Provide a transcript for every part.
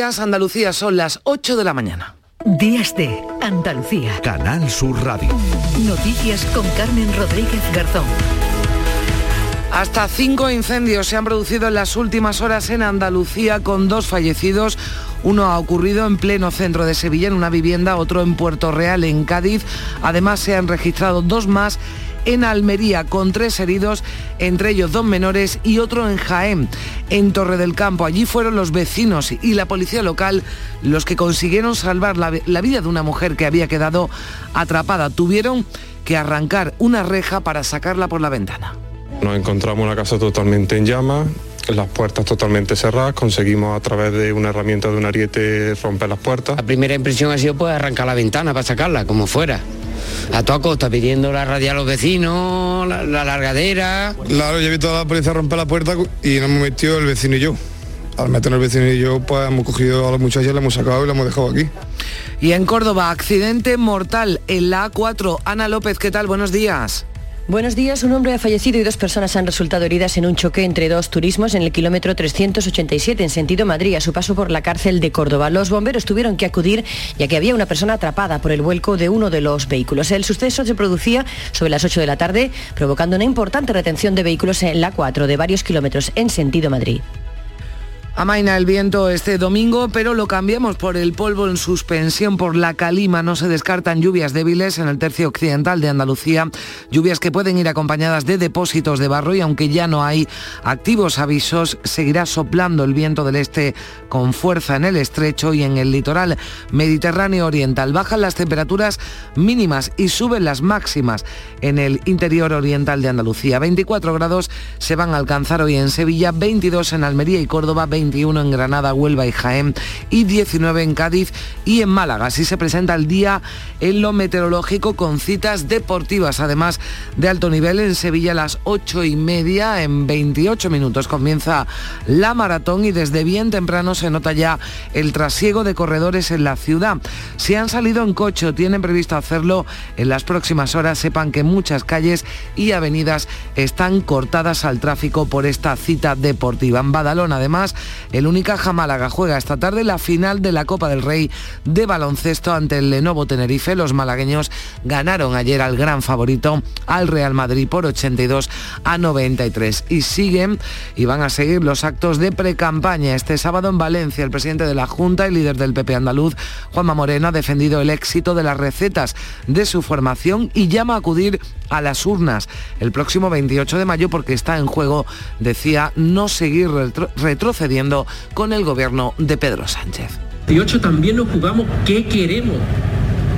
Andalucía son las 8 de la mañana. Días de Andalucía. Canal Sur Radio. Noticias con Carmen Rodríguez Garzón. Hasta cinco incendios se han producido en las últimas horas en Andalucía con dos fallecidos. Uno ha ocurrido en pleno centro de Sevilla, en una vivienda, otro en Puerto Real, en Cádiz. Además se han registrado dos más en Almería con tres heridos, entre ellos dos menores y otro en Jaén, en Torre del Campo. Allí fueron los vecinos y la policía local los que consiguieron salvar la, la vida de una mujer que había quedado atrapada. Tuvieron que arrancar una reja para sacarla por la ventana. Nos encontramos una casa totalmente en llamas, las puertas totalmente cerradas, conseguimos a través de una herramienta de un ariete romper las puertas. La primera impresión ha sido pues arrancar la ventana para sacarla, como fuera. A toda costa, pidiendo la radio a los vecinos, la, la largadera. Claro, yo he visto a la policía romper la puerta y nos hemos metido el vecino y yo. Al meternos el vecino y yo, pues hemos cogido a la muchacha, la hemos sacado y la hemos dejado aquí. Y en Córdoba, accidente mortal en la A4. Ana López, ¿qué tal? Buenos días. Buenos días. Un hombre ha fallecido y dos personas han resultado heridas en un choque entre dos turismos en el kilómetro 387 en sentido Madrid a su paso por la cárcel de Córdoba. Los bomberos tuvieron que acudir ya que había una persona atrapada por el vuelco de uno de los vehículos. El suceso se producía sobre las 8 de la tarde, provocando una importante retención de vehículos en la 4 de varios kilómetros en sentido Madrid. Amaina el viento este domingo, pero lo cambiamos por el polvo en suspensión por la calima. No se descartan lluvias débiles en el tercio occidental de Andalucía, lluvias que pueden ir acompañadas de depósitos de barro y aunque ya no hay activos avisos, seguirá soplando el viento del este con fuerza en el estrecho y en el litoral mediterráneo oriental. Bajan las temperaturas mínimas y suben las máximas en el interior oriental de Andalucía. 24 grados se van a alcanzar hoy en Sevilla, 22 en Almería y Córdoba, 21 en Granada, Huelva y Jaén y 19 en Cádiz y en Málaga. Así se presenta el día en lo meteorológico con citas deportivas, además de alto nivel en Sevilla a las 8 y media. En 28 minutos comienza la maratón y desde bien temprano se nota ya el trasiego de corredores en la ciudad. Si han salido en coche o tienen previsto hacerlo en las próximas horas, sepan que muchas calles y avenidas están cortadas al tráfico por esta cita deportiva. En Badalona, además, el Unicaja Málaga juega esta tarde la final de la Copa del Rey de baloncesto ante el Lenovo Tenerife. Los malagueños ganaron ayer al gran favorito, al Real Madrid, por 82 a 93. Y siguen y van a seguir los actos de precampaña. Este sábado en Valencia, el presidente de la Junta y líder del PP andaluz, Juanma Moreno, ha defendido el éxito de las recetas de su formación y llama a acudir a las urnas el próximo 28 de mayo porque está en juego, decía, no seguir retro retrocediendo con el gobierno de Pedro Sánchez. 28 también nos jugamos qué queremos.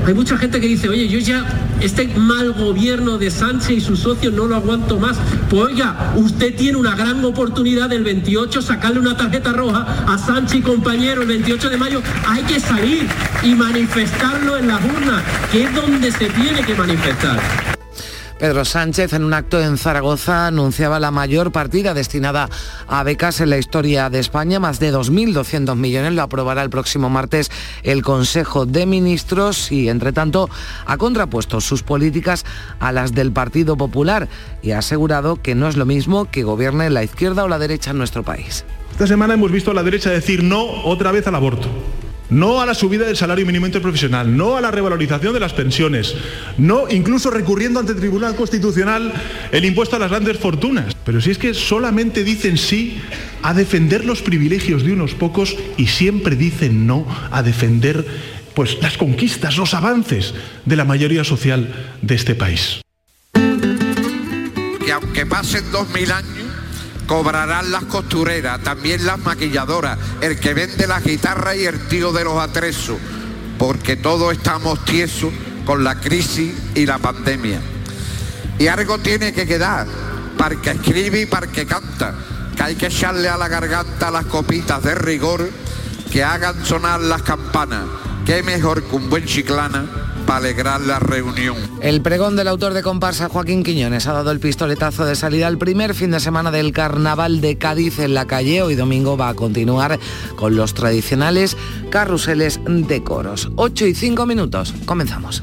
Hay mucha gente que dice, oye, yo ya este mal gobierno de Sánchez y sus socios no lo aguanto más. Pues oiga, usted tiene una gran oportunidad del 28 sacarle una tarjeta roja a Sánchez y compañero el 28 de mayo. Hay que salir y manifestarlo en las urnas, que es donde se tiene que manifestar. Pedro Sánchez, en un acto en Zaragoza, anunciaba la mayor partida destinada a becas en la historia de España, más de 2.200 millones. Lo aprobará el próximo martes el Consejo de Ministros y, entre tanto, ha contrapuesto sus políticas a las del Partido Popular y ha asegurado que no es lo mismo que gobierne la izquierda o la derecha en nuestro país. Esta semana hemos visto a la derecha decir no otra vez al aborto. No a la subida del salario mínimo interprofesional, no a la revalorización de las pensiones, no incluso recurriendo ante el Tribunal Constitucional el impuesto a las grandes fortunas. Pero si es que solamente dicen sí a defender los privilegios de unos pocos y siempre dicen no a defender pues las conquistas, los avances de la mayoría social de este país. Que aunque pasen dos mil años cobrarán las costureras, también las maquilladoras, el que vende la guitarra y el tío de los atresos, porque todos estamos tiesos con la crisis y la pandemia. Y algo tiene que quedar, para que escribe y para que canta, que hay que echarle a la garganta las copitas de rigor que hagan sonar las campanas. Qué mejor que un buen chiclana para alegrar la reunión. El pregón del autor de comparsa Joaquín Quiñones ha dado el pistoletazo de salida al primer fin de semana del Carnaval de Cádiz en la calle. Hoy domingo va a continuar con los tradicionales carruseles de coros. 8 y 5 minutos. Comenzamos.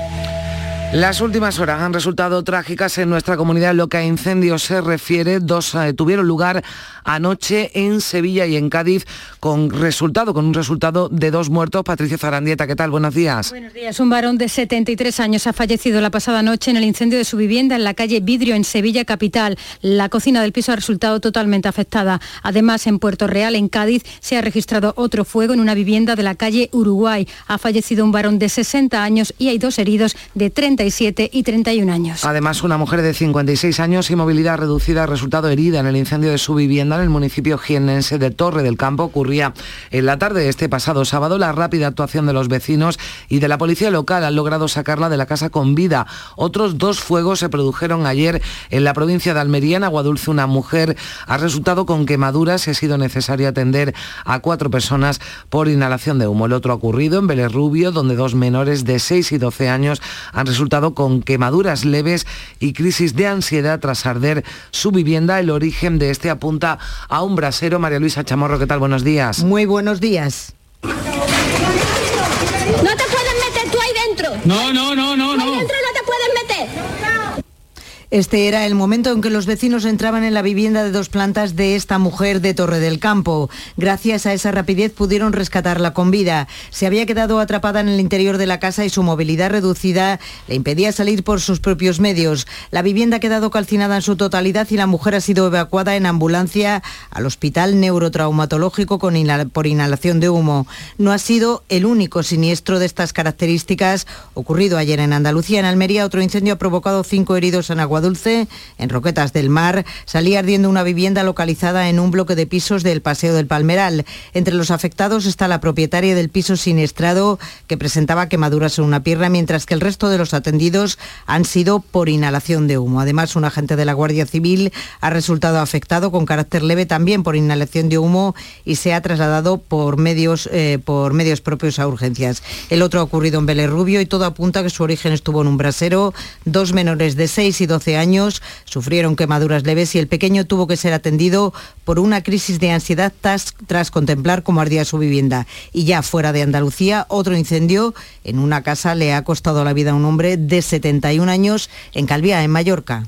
Las últimas horas han resultado trágicas en nuestra comunidad. Lo que a incendios se refiere, dos eh, tuvieron lugar anoche en Sevilla y en Cádiz con resultado, con un resultado de dos muertos. Patricia Zarandieta, ¿qué tal? Buenos días. Buenos días. Un varón de 73 años ha fallecido la pasada noche en el incendio de su vivienda en la calle Vidrio en Sevilla capital. La cocina del piso ha resultado totalmente afectada. Además, en Puerto Real, en Cádiz, se ha registrado otro fuego en una vivienda de la calle Uruguay. Ha fallecido un varón de 60 años y hay dos heridos de 30 y 31 años. Además, una mujer de 56 años y movilidad reducida ha resultado herida en el incendio de su vivienda en el municipio jiennense de Torre del Campo. Ocurría en la tarde de este pasado sábado. La rápida actuación de los vecinos y de la policía local han logrado sacarla de la casa con vida. Otros dos fuegos se produjeron ayer en la provincia de Almería, en Aguadulce. Una mujer ha resultado con quemaduras y ha sido necesario atender a cuatro personas por inhalación de humo. El otro ha ocurrido en Vélez Rubio, donde dos menores de 6 y 12 años han resultado con quemaduras leves y crisis de ansiedad tras arder su vivienda. El origen de este apunta a un brasero. María Luisa Chamorro, ¿qué tal? Buenos días. Muy buenos días. No te puedes meter tú ahí dentro. No, no, no, no. Este era el momento en que los vecinos entraban en la vivienda de dos plantas de esta mujer de Torre del Campo. Gracias a esa rapidez pudieron rescatarla con vida. Se había quedado atrapada en el interior de la casa y su movilidad reducida le impedía salir por sus propios medios. La vivienda ha quedado calcinada en su totalidad y la mujer ha sido evacuada en ambulancia al hospital neurotraumatológico con por inhalación de humo. No ha sido el único siniestro de estas características ocurrido ayer en Andalucía. En Almería otro incendio ha provocado cinco heridos en Dulce, en Roquetas del Mar, salía ardiendo una vivienda localizada en un bloque de pisos del Paseo del Palmeral. Entre los afectados está la propietaria del piso siniestrado, que presentaba quemaduras en una pierna, mientras que el resto de los atendidos han sido por inhalación de humo. Además, un agente de la Guardia Civil ha resultado afectado con carácter leve también por inhalación de humo y se ha trasladado por medios, eh, por medios propios a urgencias. El otro ha ocurrido en Vélez Rubio y todo apunta que su origen estuvo en un brasero. Dos menores de 6 y 12 años sufrieron quemaduras leves y el pequeño tuvo que ser atendido por una crisis de ansiedad tras, tras contemplar cómo ardía su vivienda. Y ya fuera de Andalucía, otro incendio en una casa le ha costado la vida a un hombre de 71 años en Calvía, en Mallorca.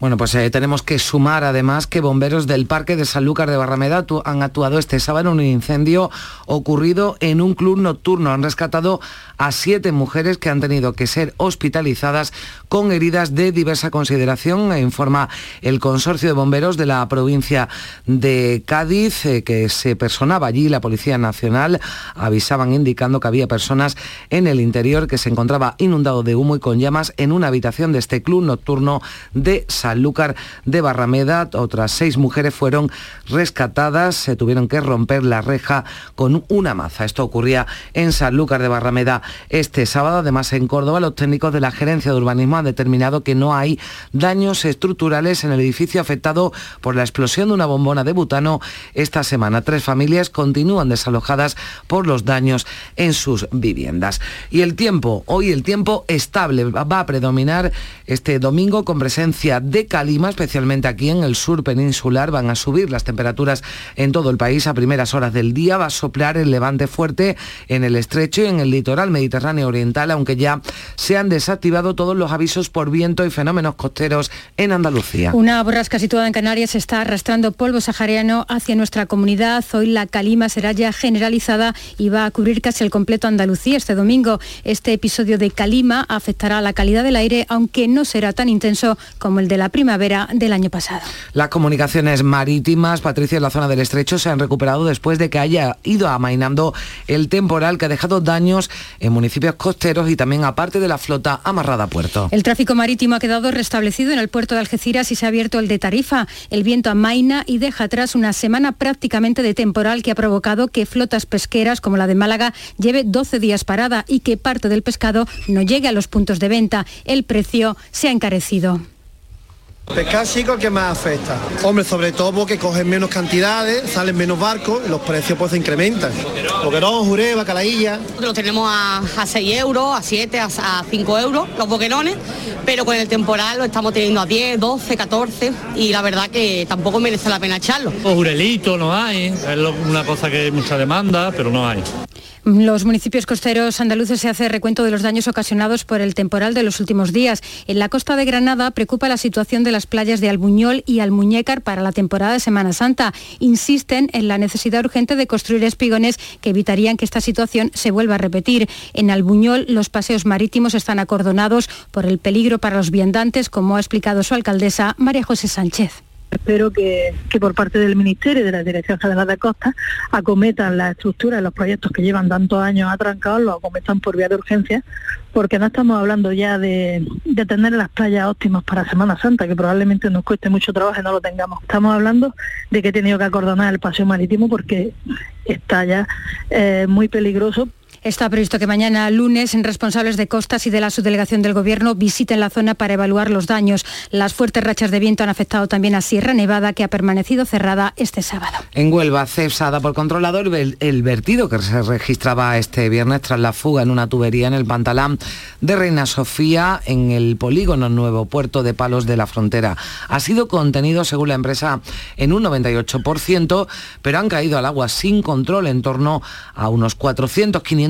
Bueno, pues eh, tenemos que sumar además que bomberos del Parque de Sanlúcar de Barrameda han actuado este sábado en un incendio ocurrido en un club nocturno. Han rescatado a siete mujeres que han tenido que ser hospitalizadas con heridas de diversa consideración, informa el Consorcio de Bomberos de la provincia de Cádiz, eh, que se personaba allí, la Policía Nacional, avisaban indicando que había personas en el interior que se encontraba inundado de humo y con llamas en una habitación de este club nocturno de Sanlúcar Sanlúcar de Barrameda. Otras seis mujeres fueron rescatadas, se tuvieron que romper la reja con una maza. Esto ocurría en Sanlúcar de Barrameda este sábado. Además, en Córdoba, los técnicos de la Gerencia de Urbanismo han determinado que no hay daños estructurales en el edificio afectado por la explosión de una bombona de butano esta semana. Tres familias continúan desalojadas por los daños en sus viviendas. Y el tiempo, hoy el tiempo estable va a predominar este domingo con presencia de calima, especialmente aquí en el sur peninsular. Van a subir las temperaturas en todo el país a primeras horas del día. Va a soplar el levante fuerte en el estrecho y en el litoral mediterráneo oriental, aunque ya se han desactivado todos los avisos por viento y fenómenos costeros en Andalucía. Una borrasca situada en Canarias está arrastrando polvo sahariano hacia nuestra comunidad. Hoy la calima será ya generalizada y va a cubrir casi el completo Andalucía este domingo. Este episodio de calima afectará a la calidad del aire, aunque no será tan intenso como el de la primavera del año pasado. Las comunicaciones marítimas, Patricia, en la zona del estrecho se han recuperado después de que haya ido amainando el temporal que ha dejado daños en municipios costeros y también aparte de la flota amarrada a puerto. El tráfico marítimo ha quedado restablecido en el puerto de Algeciras y se ha abierto el de Tarifa. El viento amaina y deja atrás una semana prácticamente de temporal que ha provocado que flotas pesqueras como la de Málaga lleve 12 días parada y que parte del pescado no llegue a los puntos de venta. El precio se ha encarecido. Pescar sí que más afecta. Hombre, sobre todo porque cogen menos cantidades, salen menos barcos y los precios pues se incrementan. Boquerón, juré, bacalailla. Lo tenemos a, 6 euros, a 7, a, 5 euros los boquerones, pero con el temporal lo estamos teniendo a 10, 12, 14 y la verdad que tampoco merece la pena echarlo. Los jurelitos no hay, es una cosa que hay mucha demanda, pero no hay. Los municipios costeros andaluces se hace recuento de los daños ocasionados por el temporal de los últimos días. En la costa de Granada preocupa la situación de las playas de Albuñol y Almuñécar para la temporada de Semana Santa. Insisten en la necesidad urgente de construir espigones que evitarían que esta situación se vuelva a repetir. En Albuñol los paseos marítimos están acordonados por el peligro para los viandantes, como ha explicado su alcaldesa María José Sánchez. Espero que, por parte del Ministerio y de la Dirección General de Costa acometan la estructura de los proyectos que llevan tantos años atrancados, lo acometan por vía de urgencia, porque no estamos hablando ya de, de tener las playas óptimas para Semana Santa, que probablemente nos cueste mucho trabajo y no lo tengamos. Estamos hablando de que he tenido que acordonar el paseo marítimo porque está ya eh, muy peligroso Está previsto que mañana lunes responsables de costas y de la subdelegación del Gobierno visiten la zona para evaluar los daños. Las fuertes rachas de viento han afectado también a Sierra Nevada, que ha permanecido cerrada este sábado. En Huelva, cesada por controlador el vertido que se registraba este viernes tras la fuga en una tubería en el pantalán de Reina Sofía en el polígono Nuevo Puerto de Palos de la Frontera. Ha sido contenido, según la empresa, en un 98%, pero han caído al agua sin control en torno a unos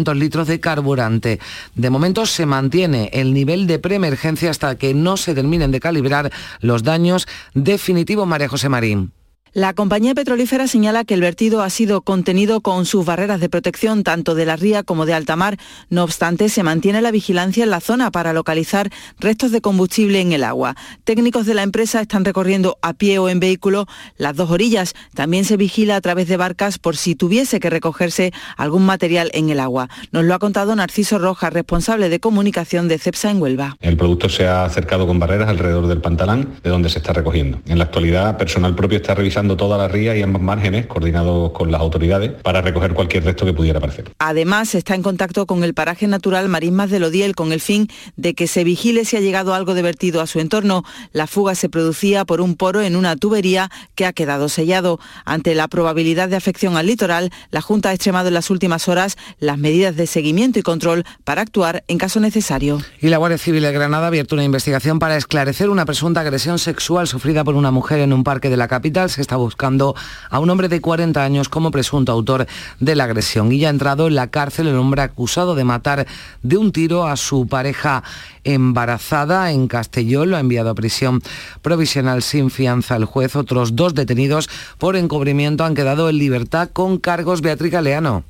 400-500 litros de carburante. De momento se mantiene el nivel de preemergencia hasta que no se terminen de calibrar los daños definitivos, María José Marín. La compañía petrolífera señala que el vertido ha sido contenido con sus barreras de protección tanto de la ría como de alta mar. No obstante, se mantiene la vigilancia en la zona para localizar restos de combustible en el agua. Técnicos de la empresa están recorriendo a pie o en vehículo las dos orillas. También se vigila a través de barcas por si tuviese que recogerse algún material en el agua. Nos lo ha contado Narciso Rojas, responsable de comunicación de CEPSA en Huelva. El producto se ha acercado con barreras alrededor del pantalán de donde se está recogiendo. En la actualidad, personal propio está revisando toda la ría y ambos márgenes, coordinados con las autoridades, para recoger cualquier resto que pudiera aparecer. Además, está en contacto con el paraje natural Marismas del Odiel con el fin de que se vigile si ha llegado algo de vertido a su entorno. La fuga se producía por un poro en una tubería que ha quedado sellado. Ante la probabilidad de afección al litoral, la Junta ha extremado en las últimas horas las medidas de seguimiento y control para actuar en caso necesario. Y la Guardia Civil de Granada ha abierto una investigación para esclarecer una presunta agresión sexual sufrida por una mujer en un parque de la capital. Se está buscando a un hombre de 40 años como presunto autor de la agresión y ya ha entrado en la cárcel el hombre acusado de matar de un tiro a su pareja embarazada en Castellón. Lo ha enviado a prisión provisional sin fianza el juez. Otros dos detenidos por encubrimiento han quedado en libertad con cargos Beatriz Galeano.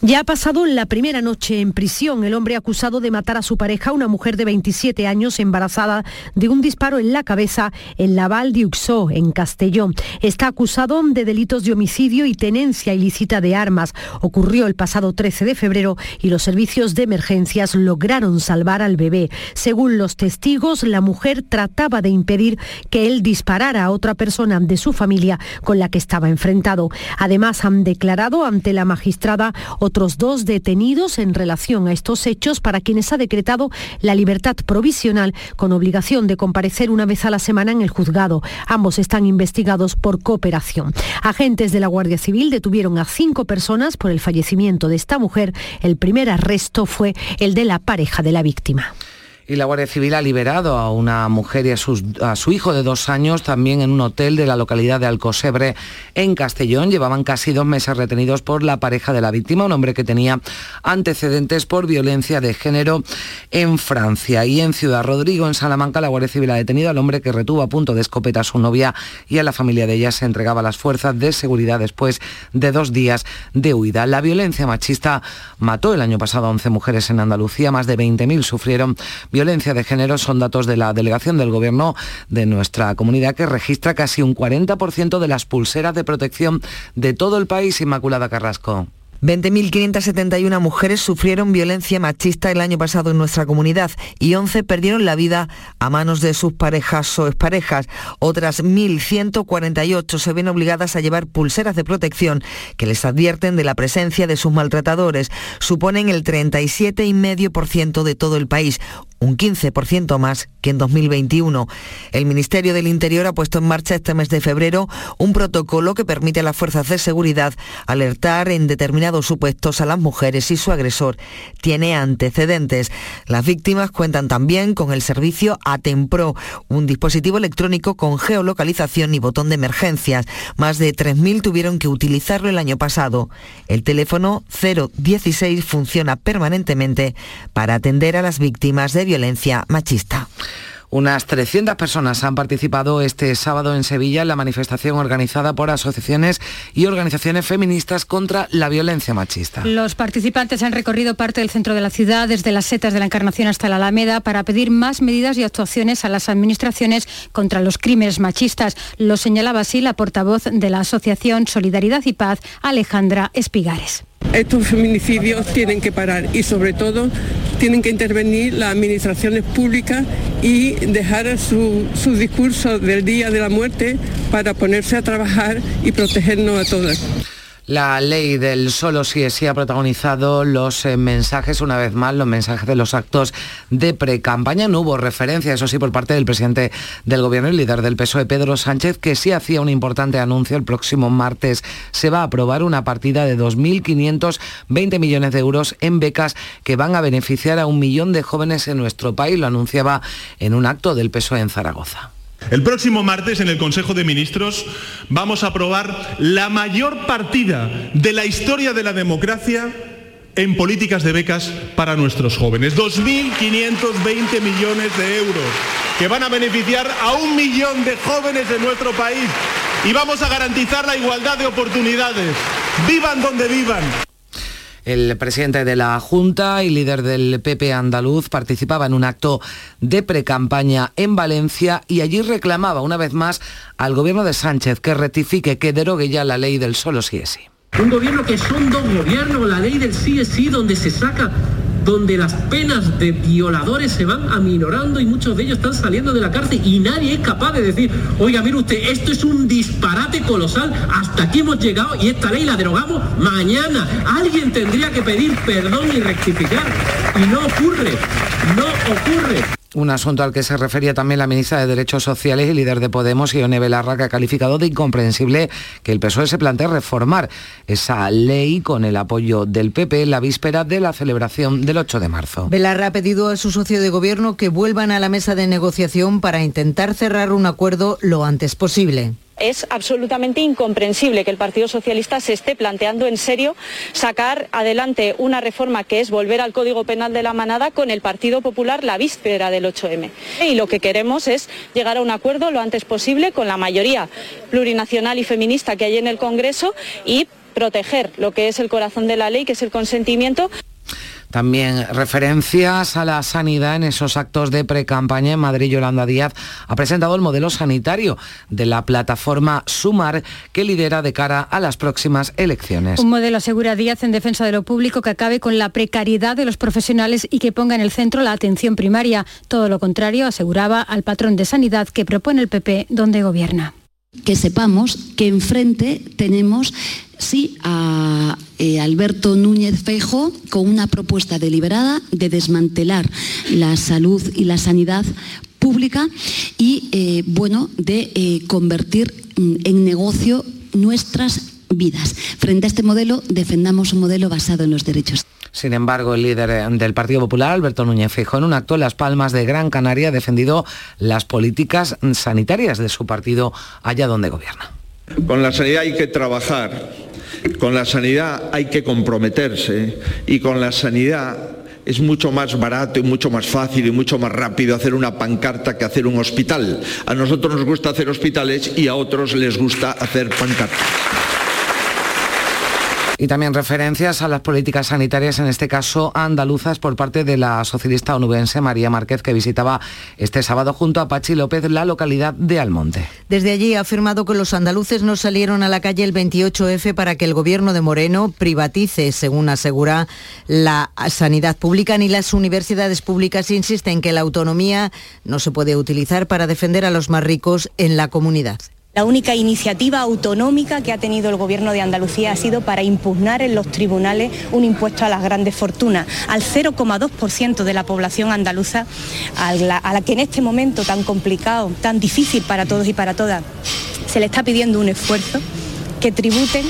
Ya ha pasado la primera noche en prisión el hombre acusado de matar a su pareja, una mujer de 27 años embarazada de un disparo en la cabeza en la Val de Uxó, en Castellón. Está acusado de delitos de homicidio y tenencia ilícita de armas. Ocurrió el pasado 13 de febrero y los servicios de emergencias lograron salvar al bebé. Según los testigos, la mujer trataba de impedir que él disparara a otra persona de su familia con la que estaba enfrentado. Además, han declarado ante la magistrada otros dos detenidos en relación a estos hechos para quienes ha decretado la libertad provisional con obligación de comparecer una vez a la semana en el juzgado. Ambos están investigados por cooperación. Agentes de la Guardia Civil detuvieron a cinco personas por el fallecimiento de esta mujer. El primer arresto fue el de la pareja de la víctima. Y la Guardia Civil ha liberado a una mujer y a, su hijo de dos años también en un hotel de la localidad de Alcosebre, en Castellón. Llevaban casi dos meses retenidos por la pareja de la víctima, un hombre que tenía antecedentes por violencia de género en Francia. Y en Ciudad Rodrigo, en Salamanca, la Guardia Civil ha detenido al hombre que retuvo a punto de escopeta a su novia y a la familia de ella se entregaba a las fuerzas de seguridad después de dos días de huida. La violencia machista mató el año pasado a 11 mujeres en Andalucía, más de 20.000 sufrieron violencia de género son datos de la delegación del gobierno de nuestra comunidad que registra casi un 40% de las pulseras de protección de todo el país, Inmaculada Carrasco. 20.571 mujeres sufrieron violencia machista el año pasado en nuestra comunidad y 11 perdieron la vida a manos de sus parejas o exparejas. Otras 1.148 se ven obligadas a llevar pulseras de protección que les advierten de la presencia de sus maltratadores. Suponen el 37,5% de todo el país, un 15% más que en 2021. El Ministerio del Interior ha puesto en marcha este mes de febrero un protocolo que permite a las fuerzas de seguridad alertar en determinados supuestos a las mujeres si su agresor tiene antecedentes. Las víctimas cuentan también con el servicio Atempro, un dispositivo electrónico con geolocalización y botón de emergencias. Más de 3.000 tuvieron que utilizarlo el año pasado. El teléfono 016 funciona permanentemente para atender a las víctimas de violencia machista. Unas 300 personas han participado este sábado en Sevilla en la manifestación organizada por asociaciones y organizaciones feministas contra la violencia machista. Los participantes han recorrido parte del centro de la ciudad, desde las setas de la Encarnación hasta la Alameda, para pedir más medidas y actuaciones a las administraciones contra los crímenes machistas. Lo señalaba así la portavoz de la Asociación Solidaridad y Paz, Alejandra Espigares. Estos feminicidios tienen que parar y sobre todo tienen que intervenir las administraciones públicas y dejar su, su discurso del día de la muerte para ponerse a trabajar y protegernos a todas. La ley del solo sí es sí ha protagonizado los eh, mensajes, una vez más, los mensajes de los actos de pre-campaña. No hubo referencia, eso sí, por parte del presidente del Gobierno y líder del PSOE, Pedro Sánchez, que sí hacía un importante anuncio. El próximo martes se va a aprobar una partida de 2.520 millones de euros en becas que van a beneficiar a un millón de jóvenes en nuestro país. Lo anunciaba en un acto del PSOE en Zaragoza. El próximo martes en el Consejo de Ministros vamos a aprobar la mayor partida de la historia de la democracia en políticas de becas para nuestros jóvenes. 2.520 millones de euros que van a beneficiar a un millón de jóvenes de nuestro país y vamos a garantizar la igualdad de oportunidades. Vivan donde vivan. El presidente de la Junta y líder del PP andaluz participaba en un acto de precampaña en Valencia y allí reclamaba una vez más al gobierno de Sánchez que rectifique, que derogue ya la ley del solo sí es sí. Un gobierno que son dos gobiernos, la ley del sí es sí, donde se saca donde las penas de violadores se van aminorando y muchos de ellos están saliendo de la cárcel y nadie es capaz de decir, oiga, mire usted, esto es un disparate colosal, hasta aquí hemos llegado y esta ley la derogamos mañana. Alguien tendría que pedir perdón y rectificar y no ocurre, no ocurre. Un asunto al que se refería también la ministra de Derechos Sociales y líder de Podemos, Ione Belarra, que ha calificado de incomprensible que el PSOE se plantee reformar esa ley con el apoyo del PP en la víspera de la celebración del 8 de marzo. Belarra ha pedido a su socio de gobierno que vuelvan a la mesa de negociación para intentar cerrar un acuerdo lo antes posible. Es absolutamente incomprensible que el Partido Socialista se esté planteando en serio sacar adelante una reforma que es volver al Código Penal de la Manada con el Partido Popular la víspera del 8M. Y lo que queremos es llegar a un acuerdo lo antes posible con la mayoría plurinacional y feminista que hay en el Congreso y proteger lo que es el corazón de la ley, que es el consentimiento. También referencias a la sanidad en esos actos de pre-campaña en Madrid. Yolanda Díaz ha presentado el modelo sanitario de la plataforma Sumar que lidera de cara a las próximas elecciones. Un modelo asegura Díaz en defensa de lo público que acabe con la precariedad de los profesionales y que ponga en el centro la atención primaria. Todo lo contrario, aseguraba al patrón de sanidad que propone el PP donde gobierna que sepamos que enfrente tenemos sí a eh, Alberto Núñez Feijo con una propuesta deliberada de desmantelar la salud y la sanidad pública y eh, bueno de eh, convertir mm, en negocio nuestras vidas. Frente a este modelo defendamos un modelo basado en los derechos. Sin embargo, el líder del Partido Popular, Alberto Núñez Feijóo, en un acto en Las Palmas de Gran Canaria ha defendido las políticas sanitarias de su partido allá donde gobierna. Con la sanidad hay que trabajar, con la sanidad hay que comprometerse y con la sanidad es mucho más barato y mucho más fácil y mucho más rápido hacer una pancarta que hacer un hospital. A nosotros nos gusta hacer hospitales y a otros les gusta hacer pancartas. Y también referencias a las políticas sanitarias, en este caso andaluzas, por parte de la socialista onubense María Márquez, que visitaba este sábado junto a Pachi López la localidad de Almonte. Desde allí ha afirmado que los andaluces no salieron a la calle el 28F para que el gobierno de Moreno privatice, según asegura la sanidad pública, ni las universidades públicas insisten que la autonomía no se puede utilizar para defender a los más ricos en la comunidad. La única iniciativa autonómica que ha tenido el Gobierno de Andalucía ha sido para impugnar en los tribunales un impuesto a las grandes fortunas, al 0,2% de la población andaluza, a la, a la que en este momento tan complicado, tan difícil para todos y para todas, se le está pidiendo un esfuerzo que tributen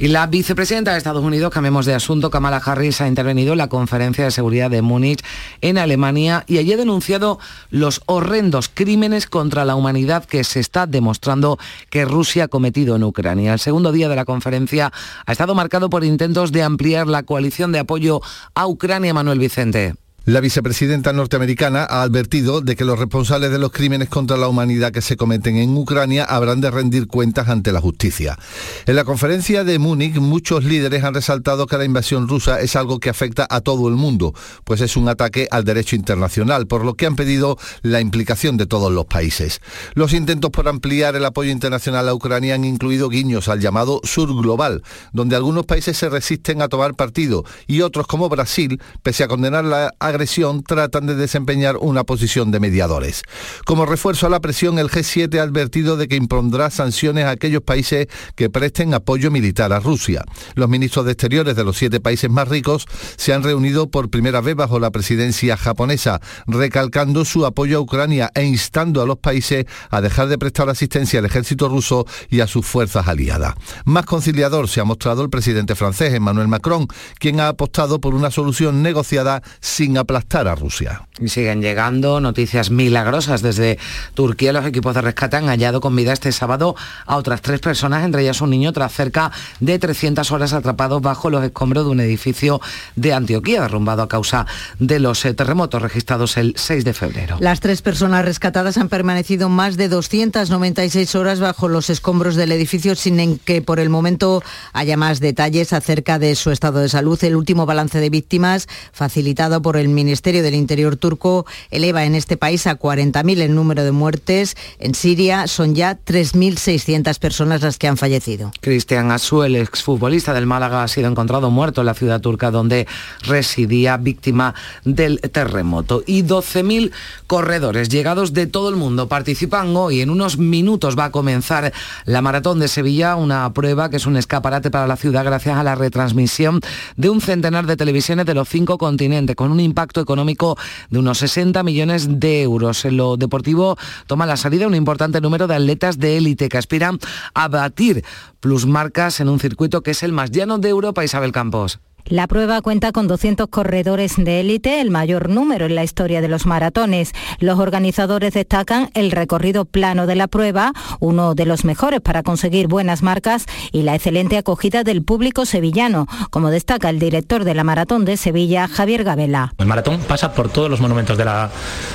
y la vicepresidenta de Estados Unidos, cambiemos de asunto, Kamala Harris, ha intervenido en la conferencia de seguridad de Múnich en Alemania y allí ha denunciado los horrendos crímenes contra la humanidad que se está demostrando que Rusia ha cometido en Ucrania. El segundo día de la conferencia ha estado marcado por intentos de ampliar la coalición de apoyo a Ucrania, Manuel Vicente. La vicepresidenta norteamericana ha advertido de que los responsables de los crímenes contra la humanidad que se cometen en Ucrania habrán de rendir cuentas ante la justicia. En la conferencia de Múnich, muchos líderes han resaltado que la invasión rusa es algo que afecta a todo el mundo, pues es un ataque al derecho internacional, por lo que han pedido la implicación de todos los países. Los intentos por ampliar el apoyo internacional a Ucrania han incluido guiños al llamado Sur Global, donde algunos países se resisten a tomar partido y otros como Brasil, pese a condenar la agresión tratan de desempeñar una posición de mediadores. Como refuerzo a la presión, el G7 ha advertido de que impondrá sanciones a aquellos países que presten apoyo militar a Rusia. Los ministros de Exteriores de los siete países más ricos se han reunido por primera vez bajo la presidencia japonesa, recalcando su apoyo a Ucrania e instando a los países a dejar de prestar asistencia al ejército ruso y a sus fuerzas aliadas. Más conciliador se ha mostrado el presidente francés, Emmanuel Macron, quien ha apostado por una solución negociada sin aplastar a Rusia. Y siguen llegando noticias milagrosas desde Turquía. Los equipos de rescate han hallado con vida este sábado a otras tres personas, entre ellas un niño, tras cerca de 300 horas atrapados bajo los escombros de un edificio de Antioquía, derrumbado a causa de los eh, terremotos registrados el 6 de febrero. Las tres personas rescatadas han permanecido más de 296 horas bajo los escombros del edificio sin que por el momento haya más detalles acerca de su estado de salud. El último balance de víctimas, facilitado por el Ministerio del Interior turco, eleva en este país a 40.000 el número de muertes. En Siria son ya 3.600 personas las que han fallecido. Cristian Asu, exfutbolista del Málaga, ha sido encontrado muerto en la ciudad turca donde residía víctima del terremoto. Y 12.000 corredores llegados de todo el mundo participan hoy. En unos minutos va a comenzar la Maratón de Sevilla, una prueba que es un escaparate para la ciudad gracias a la retransmisión de un centenar de televisiones de los cinco continentes, con un impacto económico de unos 60 millones de euros. En lo deportivo toma la salida un importante número de atletas de élite que aspiran a batir plusmarcas en un circuito que es el más llano de Europa, Isabel Campos. La prueba cuenta con 200 corredores de élite, el mayor número en la historia de los maratones. Los organizadores destacan el recorrido plano de la prueba, uno de los mejores para conseguir buenas marcas, y la excelente acogida del público sevillano, como destaca el director de la Maratón de Sevilla, Javier Gabela. El maratón pasa por todos los monumentos de la,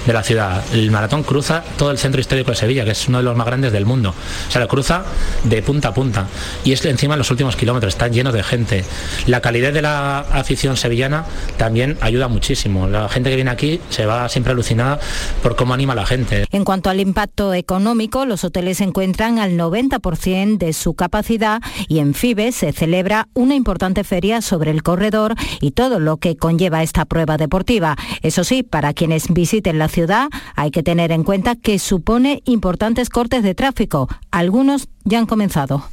de la ciudad. El maratón cruza todo el centro histórico de Sevilla, que es uno de los más grandes del mundo. O sea, lo cruza de punta a punta. Y es encima en los últimos kilómetros, están llenos de gente. La calidad de la afición sevillana también ayuda muchísimo. La gente que viene aquí se va siempre alucinada por cómo anima a la gente. En cuanto al impacto económico, los hoteles se encuentran al 90% de su capacidad y en Fibes se celebra una importante feria sobre el corredor y todo lo que conlleva esta prueba deportiva. Eso sí, para quienes visiten la ciudad hay que tener en cuenta que supone importantes cortes de tráfico. Algunos ya han comenzado.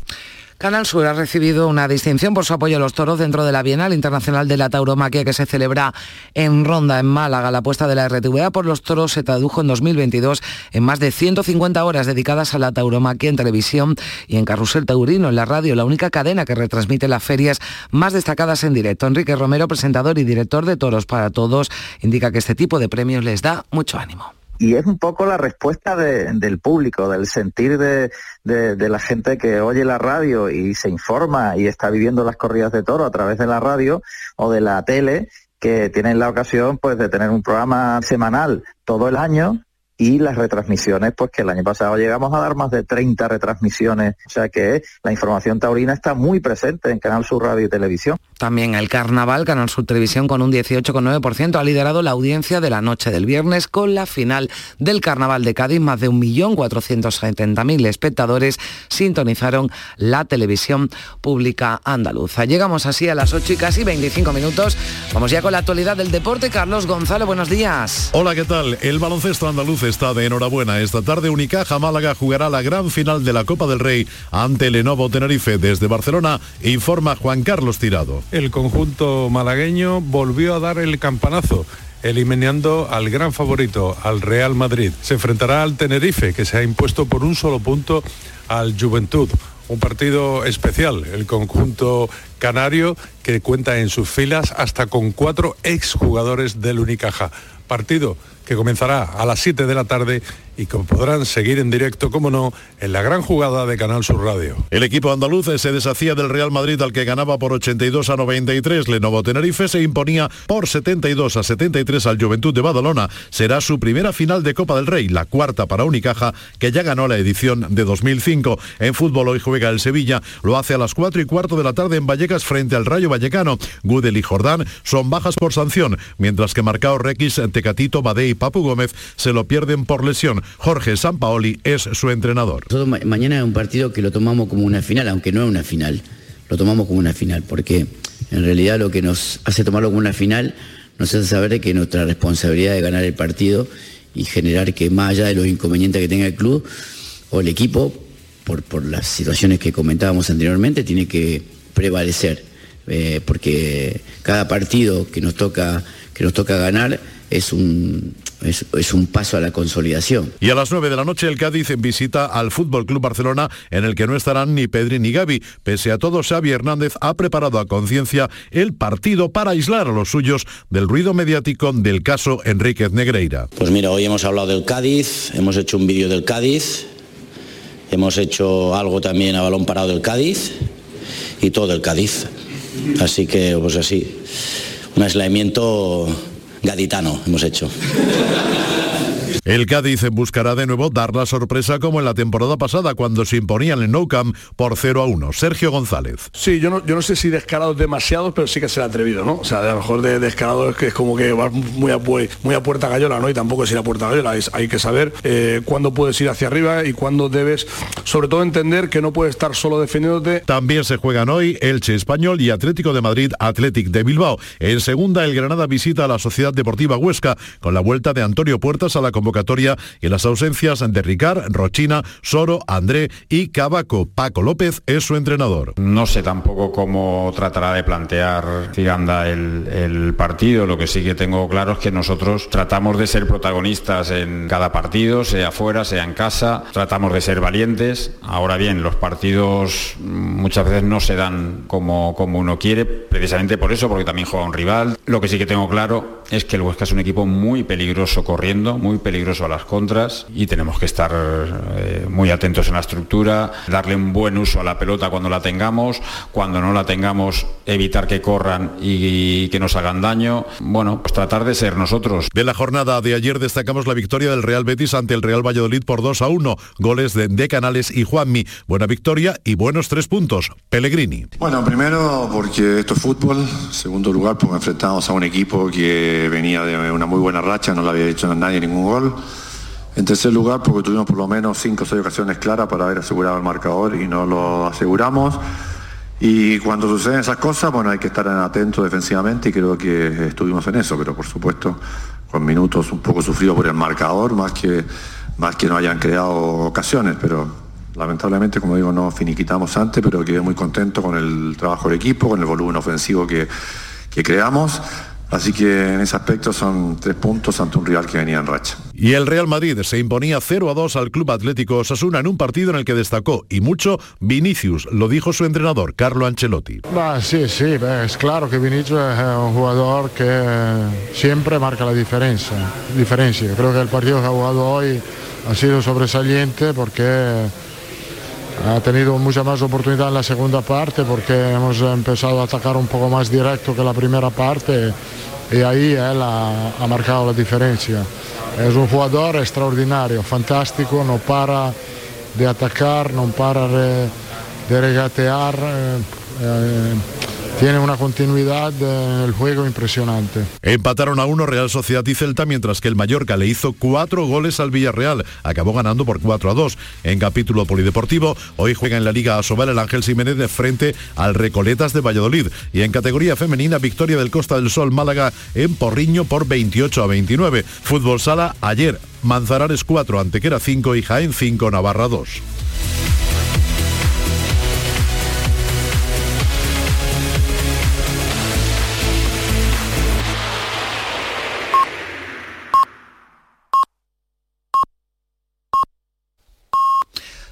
Canal Sur ha recibido una distinción por su apoyo a los toros dentro de la Bienal Internacional de la Tauromaquia que se celebra en Ronda, en Málaga. La apuesta de la RTVA por los toros se tradujo en 2022 en más de 150 horas dedicadas a la tauromaquia en televisión y en Carrusel Taurino, en la radio, la única cadena que retransmite las ferias más destacadas en directo. Enrique Romero, presentador y director de Toros para Todos, indica que este tipo de premios les da mucho ánimo y es un poco la respuesta de, del público, del sentir de, de, de, la gente que oye la radio y se informa y está viviendo las corridas de toro a través de la radio o de la tele, que tienen la ocasión pues de tener un programa semanal todo el año y las retransmisiones, pues que el año pasado llegamos a dar más de 30 retransmisiones, o sea que la información taurina está muy presente en Canal Sur Radio y Televisión. También el carnaval, Canal Sur Televisión con un 18,9% ha liderado la audiencia de la noche del viernes con la final del carnaval de Cádiz, más de 1.470.000 espectadores sintonizaron la televisión pública andaluza. Llegamos así a las 8 y casi 25 minutos. Vamos ya con la actualidad del deporte. Carlos Gonzalo, buenos días. Hola, ¿qué tal? El baloncesto andaluz está de enhorabuena. Esta tarde Unicaja Málaga jugará la gran final de la Copa del Rey ante Lenovo Tenerife desde Barcelona, informa Juan Carlos Tirado. El conjunto malagueño volvió a dar el campanazo eliminando al gran favorito, al Real Madrid. Se enfrentará al Tenerife, que se ha impuesto por un solo punto al Juventud. Un partido especial, el conjunto canario que cuenta en sus filas hasta con cuatro exjugadores del Unicaja. Partido que comenzará a las 7 de la tarde y que podrán seguir en directo, como no, en la gran jugada de Canal Sur Radio. El equipo andaluz se deshacía del Real Madrid al que ganaba por 82 a 93. Lenovo Tenerife se imponía por 72 a 73 al Juventud de Badalona. Será su primera final de Copa del Rey, la cuarta para Unicaja, que ya ganó la edición de 2005. En fútbol hoy juega el Sevilla, lo hace a las 4 y cuarto de la tarde en Vallecas frente al Rayo Vallecano. Gudel y Jordán son bajas por sanción, mientras que Marcao Requis, Tecatito, Badé y Papu Gómez se lo pierden por lesión. Jorge Sampaoli es su entrenador. mañana es un partido que lo tomamos como una final, aunque no es una final. Lo tomamos como una final, porque en realidad lo que nos hace tomarlo como una final nos hace saber que nuestra responsabilidad de ganar el partido y generar que más allá de los inconvenientes que tenga el club o el equipo, por, por las situaciones que comentábamos anteriormente, tiene que prevalecer. Eh, porque cada partido que nos toca, que nos toca ganar es un, es, un paso a la consolidación. Y a las 9 de la noche el Cádiz en visita al Fútbol Club Barcelona en el que no estarán ni Pedri ni Gaby. Pese a todo, Xavi Hernández ha preparado a conciencia el partido para aislar a los suyos del ruido mediático del caso Enríquez Negreira. Pues mira, hoy hemos hablado del Cádiz, hemos hecho un vídeo del Cádiz, hemos hecho algo también a balón parado del Cádiz y todo del Cádiz. Así que, pues así, un aislamiento gaditano hemos hecho. El Cádiz buscará de nuevo dar la sorpresa como en la temporada pasada cuando se imponían en Nou Camp por 0 a 1. Sergio González. Sí, yo no, yo no sé si descarados demasiados, pero sí que será atrevido, ¿no? O sea, a lo mejor de descarado es que es como que va muy a, muy a puerta gallola, ¿no? Y tampoco es ir a puerta gallola, hay que saber eh, cuándo puedes ir hacia arriba y cuándo debes, sobre todo entender que no puedes estar solo defendiéndote. También se juegan hoy Elche Español y Atlético de Madrid Athletic de Bilbao. En segunda, el Granada visita a la Sociedad Deportiva Huesca con la vuelta de Antonio Puertas a la convocatoria y las ausencias de Ricard, Rochina, Soro, André y Cabaco. Paco López es su entrenador. No sé tampoco cómo tratará de plantear Ciganda el, el partido. Lo que sí que tengo claro es que nosotros tratamos de ser protagonistas en cada partido, sea fuera, sea en casa. Tratamos de ser valientes. Ahora bien, los partidos muchas veces no se dan como, como uno quiere, precisamente por eso, porque también juega un rival. Lo que sí que tengo claro es que el Huesca es un equipo muy peligroso corriendo, muy peligroso a las contras y tenemos que estar eh, muy atentos en la estructura, darle un buen uso a la pelota cuando la tengamos, cuando no la tengamos evitar que corran y, que nos hagan daño. Bueno, pues tratar de ser nosotros. De la jornada de ayer destacamos la victoria del Real Betis ante el Real Valladolid por 2 a 1, goles de, de Canales y Juanmi. Buena victoria y buenos tres puntos. Pellegrini. Bueno, primero porque esto es fútbol, segundo lugar porque enfrentamos a un equipo que venía de una muy buena racha, no le había hecho a nadie ningún gol. En tercer lugar, porque tuvimos por lo menos cinco o seis ocasiones claras para haber asegurado el marcador y no lo aseguramos. Y cuando suceden esas cosas, bueno, hay que estar atentos defensivamente y creo que estuvimos en eso, pero por supuesto con minutos un poco sufridos por el marcador, más que, más que no hayan creado ocasiones, pero lamentablemente, como digo, no finiquitamos antes, pero quedé muy contento con el trabajo del equipo, con el volumen ofensivo que, que creamos. Así que en ese aspecto son tres puntos ante un rival que venía en racha. Y el Real Madrid se imponía 0 a 2 al Club Atlético Osasuna en un partido en el que destacó y mucho Vinicius, lo dijo su entrenador, Carlo Ancelotti. sí, sí, es claro que Vinicius es un jugador que siempre marca la diferencia. diferencia. Creo que el partido que ha jugado hoy ha sido sobresaliente porque ha tenido mucha más oportunidad en la segunda parte porque hemos empezado a atacar un poco más directo que la primera parte y ahí él ha, marcado la diferencia. Es un jugador extraordinario, fantástico, no para de atacar, no para de regatear. eh, eh, tiene una continuidad en el juego impresionante. Empataron a uno Real Sociedad y Celta, mientras que el Mallorca le hizo cuatro goles al Villarreal. Acabó ganando por 4 a 2. En capítulo polideportivo, hoy juega en la Liga Asobal el Ángel Jiménez de frente al Recoletas de Valladolid. Y en categoría femenina, victoria del Costa del Sol Málaga en Porriño por 28 a 29. Fútbol Sala, ayer Manzanares 4, Antequera 5 y Jaén 5, Navarra 2.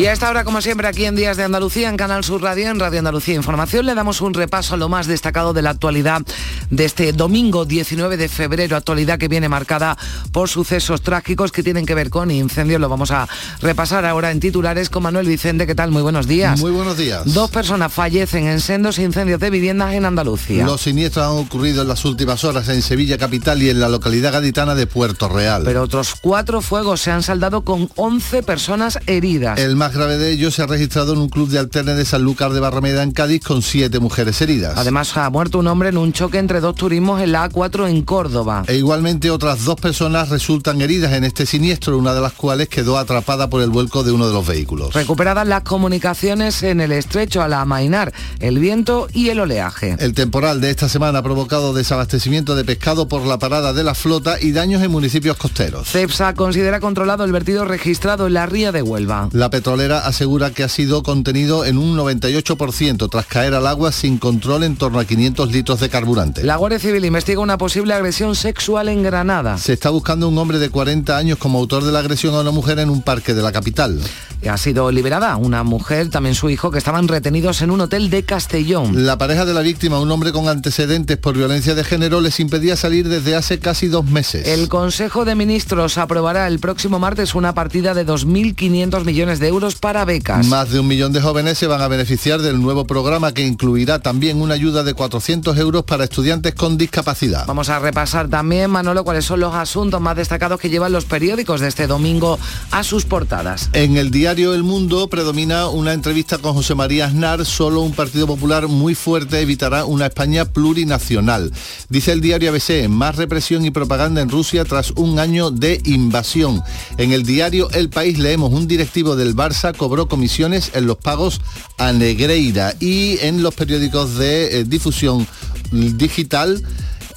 Y a esta hora, como siempre, aquí en Días de Andalucía, en Canal Sur Radio, en Radio Andalucía Información, le damos un repaso a lo más destacado de la actualidad de este domingo 19 de febrero, actualidad que viene marcada por sucesos trágicos que tienen que ver con incendios. Lo vamos a repasar ahora en titulares con Manuel Vicente. ¿Qué tal? Muy buenos días. Muy buenos días. Dos personas fallecen en sendos incendios de viviendas en Andalucía. Los siniestros han ocurrido en las últimas horas en Sevilla capital y en la localidad gaditana de Puerto Real. Pero otros cuatro fuegos se han saldado con 11 personas heridas. El más grave de ellos se ha registrado en un club de alterne de Sanlúcar de Barrameda en Cádiz con siete mujeres heridas. Además ha muerto un hombre en un choque entre dos turismos en la A4 en Córdoba. E igualmente otras dos personas resultan heridas en este siniestro, una de las cuales quedó atrapada por el vuelco de uno de los vehículos. Recuperadas las comunicaciones en el estrecho al amainar, el viento y el oleaje. El temporal de esta semana ha provocado desabastecimiento de pescado por la parada de la flota y daños en municipios costeros. CEPSA considera controlado el vertido registrado en la ría de Huelva. La petrolera asegura que ha sido contenido en un 98% tras caer al agua sin control en torno a 500 litros de carburante. La Guardia Civil investiga una posible agresión sexual en Granada. Se está buscando un hombre de 40 años como autor de la agresión a una mujer en un parque de la capital. Ha sido liberada una mujer, también su hijo, que estaban retenidos en un hotel de Castellón. La pareja de la víctima, un hombre con antecedentes por violencia de género, les impedía salir desde hace casi dos meses. El Consejo de Ministros aprobará el próximo martes una partida de 2.500 millones de euros para becas. Más de un millón de jóvenes se van a beneficiar del nuevo programa que incluirá también una ayuda de 400 euros para estudiantes con discapacidad. Vamos a repasar también, Manolo, cuáles son los asuntos más destacados que llevan los periódicos de este domingo a sus portadas. En el diario El Mundo predomina una entrevista con José María Aznar, solo un Partido Popular muy fuerte evitará una España plurinacional. Dice el diario ABC, más represión y propaganda en Rusia tras un año de invasión. En el diario El País leemos un directivo del Barça cobró comisiones en los pagos a Negreira y en los periódicos de eh, difusión digital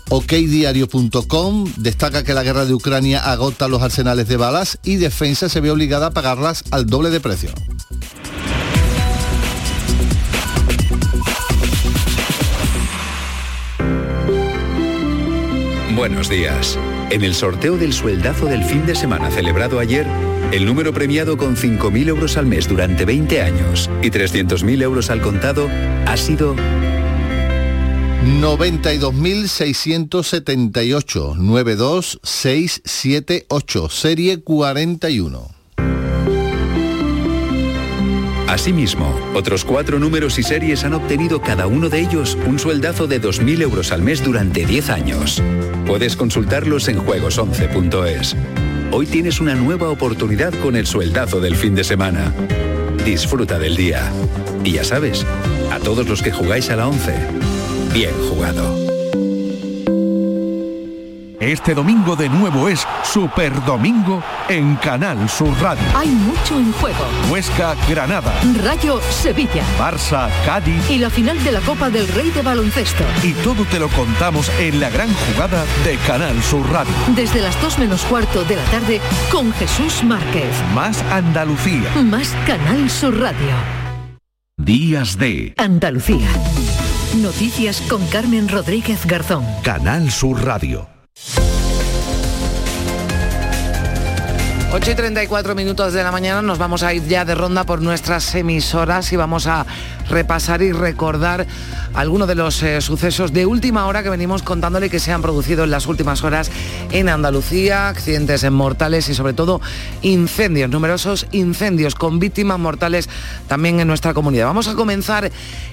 okdiario.com destaca que la guerra de Ucrania agota los arsenales de balas y defensa se ve obligada a pagarlas al doble de precio. Buenos días. En el sorteo del sueldazo del fin de semana celebrado ayer, el número premiado con 5.000 euros al mes durante 20 años y 300.000 euros al contado ha sido 92.678 92678 serie 41. Asimismo, otros cuatro números y series han obtenido cada uno de ellos un sueldazo de 2.000 euros al mes durante 10 años. Puedes consultarlos en juegos11.es. Hoy tienes una nueva oportunidad con el sueldazo del fin de semana. Disfruta del día. Y ya sabes, a todos los que jugáis a la 11, bien jugado. Este domingo de nuevo es Super Domingo en Canal Sur Radio. Hay mucho en juego. Huesca, Granada. Rayo, Sevilla. Barça, Cádiz. Y la final de la Copa del Rey de Baloncesto. Y todo te lo contamos en la gran jugada de Canal Sur Radio. Desde las 2 menos cuarto de la tarde con Jesús Márquez. Más Andalucía. Más Canal Sur Radio. Días de Andalucía. Noticias con Carmen Rodríguez Garzón. Canal Sur Radio. 8 y 34 minutos de la mañana nos vamos a ir ya de ronda por nuestras emisoras y vamos a repasar y recordar algunos de los eh, sucesos de última hora que venimos contándole que se han producido en las últimas horas en Andalucía, accidentes mortales y sobre todo incendios, numerosos incendios con víctimas mortales también en nuestra comunidad. Vamos a comenzar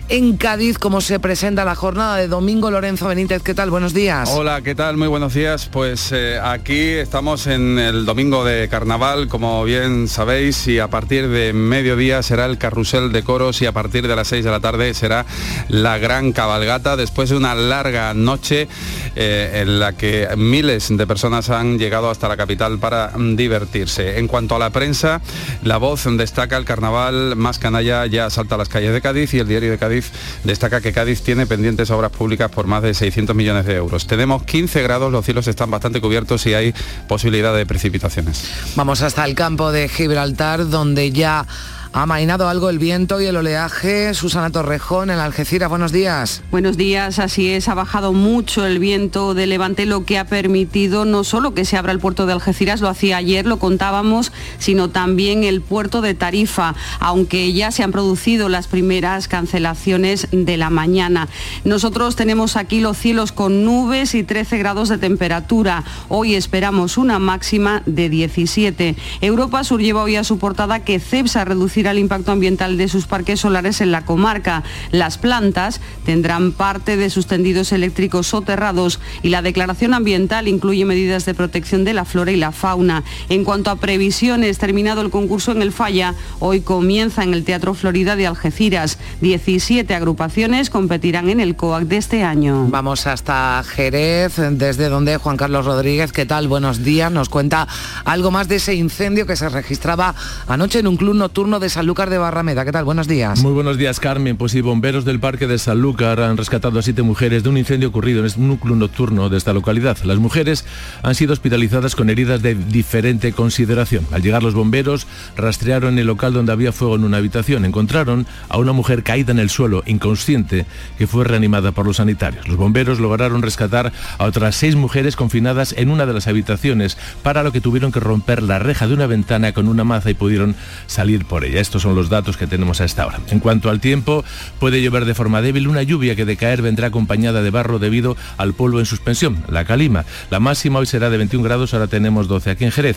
en Cádiz, como se presenta la jornada de domingo. Lorenzo Benítez, ¿qué tal? Buenos días. Hola, ¿qué tal? Muy buenos días. Pues eh, aquí estamos en el domingo de carnaval, como bien sabéis, y a partir de mediodía será el carrusel de coros y a partir de las 6 de la tarde será la gran cabalgata, después de una larga noche eh, en la que miles de personas han llegado hasta la capital para divertirse. En cuanto a la prensa, la voz destaca el carnaval más canalla ya salta a las calles de Cádiz y el diario de Cádiz destaca que Cádiz tiene pendientes obras públicas por más de 600 millones de euros. Tenemos 15 grados, los cielos están bastante cubiertos y hay posibilidad de precipitaciones. Vamos hasta el campo de Gibraltar, donde ya ha mainado algo el viento y el oleaje. Susana Torrejón, en Algeciras, buenos días. Buenos días, así es, ha bajado mucho el viento de levante, lo que ha permitido no solo que se abra el puerto de Algeciras, lo hacía ayer, lo contábamos, sino también el puerto de Tarifa, aunque ya se han producido las primeras cancelaciones de la mañana. Nosotros tenemos aquí los cielos con nubes y 13 grados de temperatura. Hoy esperamos una máxima de 17. Europa Sur lleva hoy a su portada que CEPSA ha reducido al impacto ambiental de sus parques solares en la comarca. Las plantas tendrán parte de sus tendidos eléctricos soterrados y la declaración ambiental incluye medidas de protección de la flora y la fauna. En cuanto a previsiones, terminado el concurso en el Falla, hoy comienza en el Teatro Florida de Algeciras. 17 agrupaciones competirán en el COAC de este año. Vamos hasta Jerez, desde donde Juan Carlos Rodríguez, ¿qué tal? Buenos días. Nos cuenta algo más de ese incendio que se registraba anoche en un club nocturno de Sanlúcar de Barrameda. ¿Qué tal? Buenos días. Muy buenos días, Carmen. Pues sí, bomberos del parque de Sanlúcar han rescatado a siete mujeres de un incendio ocurrido en un núcleo nocturno de esta localidad. Las mujeres han sido hospitalizadas con heridas de diferente consideración. Al llegar los bomberos, rastrearon el local donde había fuego en una habitación. Encontraron a una mujer caída en el suelo, inconsciente, que fue reanimada por los sanitarios. Los bomberos lograron rescatar a otras seis mujeres confinadas en una de las habitaciones, para lo que tuvieron que romper la reja de una ventana con una maza y pudieron salir por ella. Estos son los datos que tenemos a esta hora. En cuanto al tiempo, puede llover de forma débil una lluvia que de caer vendrá acompañada de barro debido al polvo en suspensión, la calima. La máxima hoy será de 21 grados, ahora tenemos 12 aquí en Jerez.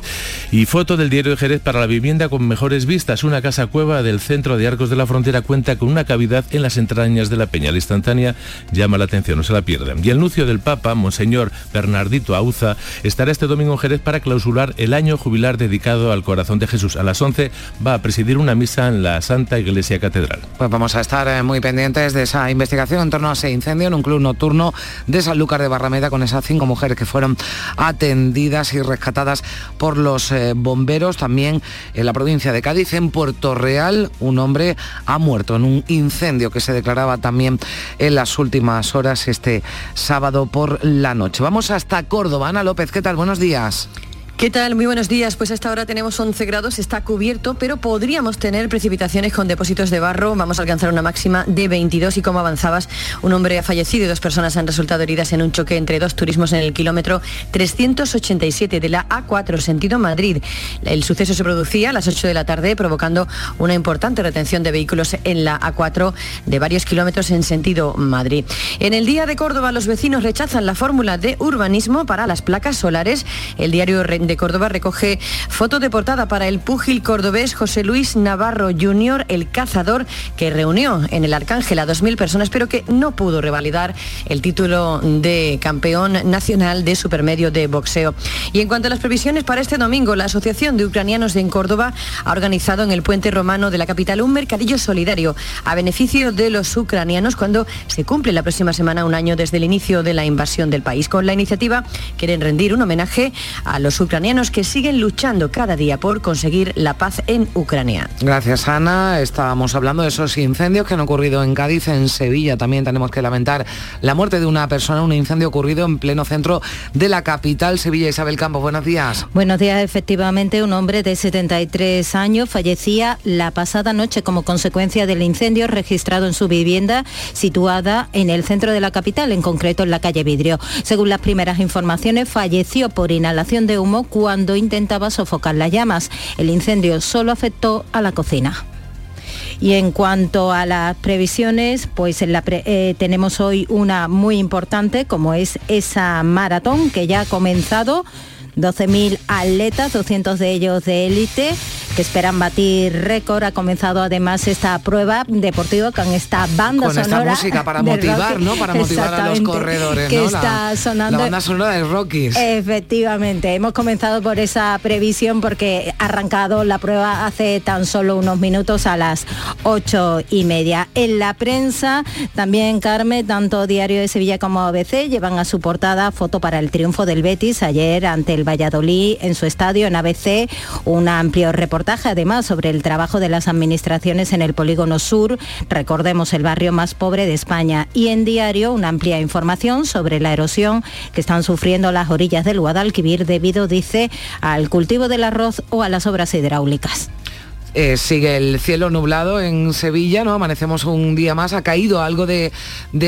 Y foto del diario de Jerez para la vivienda con mejores vistas. Una casa cueva del centro de Arcos de la Frontera cuenta con una cavidad en las entrañas de la peña. La instantánea llama la atención, no se la pierdan. Y el nuncio del Papa, Monseñor Bernardito Auza, estará este domingo en Jerez para clausurar el año jubilar dedicado al corazón de Jesús. A las 11 va a presidir una misa en la Santa Iglesia Catedral. Pues vamos a estar eh, muy pendientes de esa investigación en torno a ese incendio en un club nocturno de Sanlúcar de Barrameda con esas cinco mujeres que fueron atendidas y rescatadas por los eh, bomberos. También en la provincia de Cádiz, en Puerto Real, un hombre ha muerto en un incendio que se declaraba también en las últimas horas este sábado por la noche. Vamos hasta Córdoba. Ana López, ¿qué tal? Buenos días. ¿Qué tal? Muy buenos días. Pues hasta ahora tenemos 11 grados, está cubierto, pero podríamos tener precipitaciones con depósitos de barro. Vamos a alcanzar una máxima de 22 y como avanzabas, un hombre ha fallecido y dos personas han resultado heridas en un choque entre dos turismos en el kilómetro 387 de la A4, sentido Madrid. El suceso se producía a las 8 de la tarde, provocando una importante retención de vehículos en la A4 de varios kilómetros en sentido Madrid. En el Día de Córdoba, los vecinos rechazan la fórmula de urbanismo para las placas solares. El diario de Córdoba recoge foto de portada para el púgil cordobés José Luis Navarro Jr., el cazador, que reunió en el Arcángel a 2.000 personas, pero que no pudo revalidar el título de campeón nacional de supermedio de boxeo. Y en cuanto a las previsiones para este domingo, la Asociación de Ucranianos de Córdoba ha organizado en el puente romano de la capital un mercadillo solidario a beneficio de los ucranianos cuando se cumple la próxima semana un año desde el inicio de la invasión del país. Con la iniciativa quieren rendir un homenaje a los ucranianos ucranianos que siguen luchando cada día por conseguir la paz en Ucrania. Gracias Ana. Estábamos hablando de esos incendios que han ocurrido en Cádiz, en Sevilla. También tenemos que lamentar la muerte de una persona, un incendio ocurrido en pleno centro de la capital, Sevilla. Isabel Campos, buenos días. Buenos días. Efectivamente, un hombre de 73 años fallecía la pasada noche como consecuencia del incendio registrado en su vivienda situada en el centro de la capital, en concreto en la calle Vidrio. Según las primeras informaciones, falleció por inhalación de humo cuando intentaba sofocar las llamas. El incendio solo afectó a la cocina. Y en cuanto a las previsiones, pues eh, tenemos hoy una muy importante, como es esa maratón que ya ha comenzado. 12.000 atletas, 200 de ellos de élite que esperan batir récord. Ha comenzado además esta prueba deportiva con esta banda con sonora. Esta música para motivar, ¿no? Para motivar a los corredores, que ¿no? Está la, sonando. La banda sonora de Rockies. Efectivamente, hemos comenzado por esa previsión porque ha arrancado la prueba hace tan solo unos minutos a las ocho y media. En la prensa, también Carmen, tanto Diario de Sevilla como ABC llevan a su portada foto para el triunfo del Betis ayer ante el Valladolid en su estadio en ABC, un amplio reportaje además sobre el trabajo de las administraciones en el polígono sur, recordemos el barrio más pobre de España, y en diario una amplia información sobre la erosión que están sufriendo las orillas del Guadalquivir debido, dice, al cultivo del arroz o a las obras hidráulicas. Eh, sigue el cielo nublado en Sevilla, ¿no? Amanecemos un día más, ha caído algo de,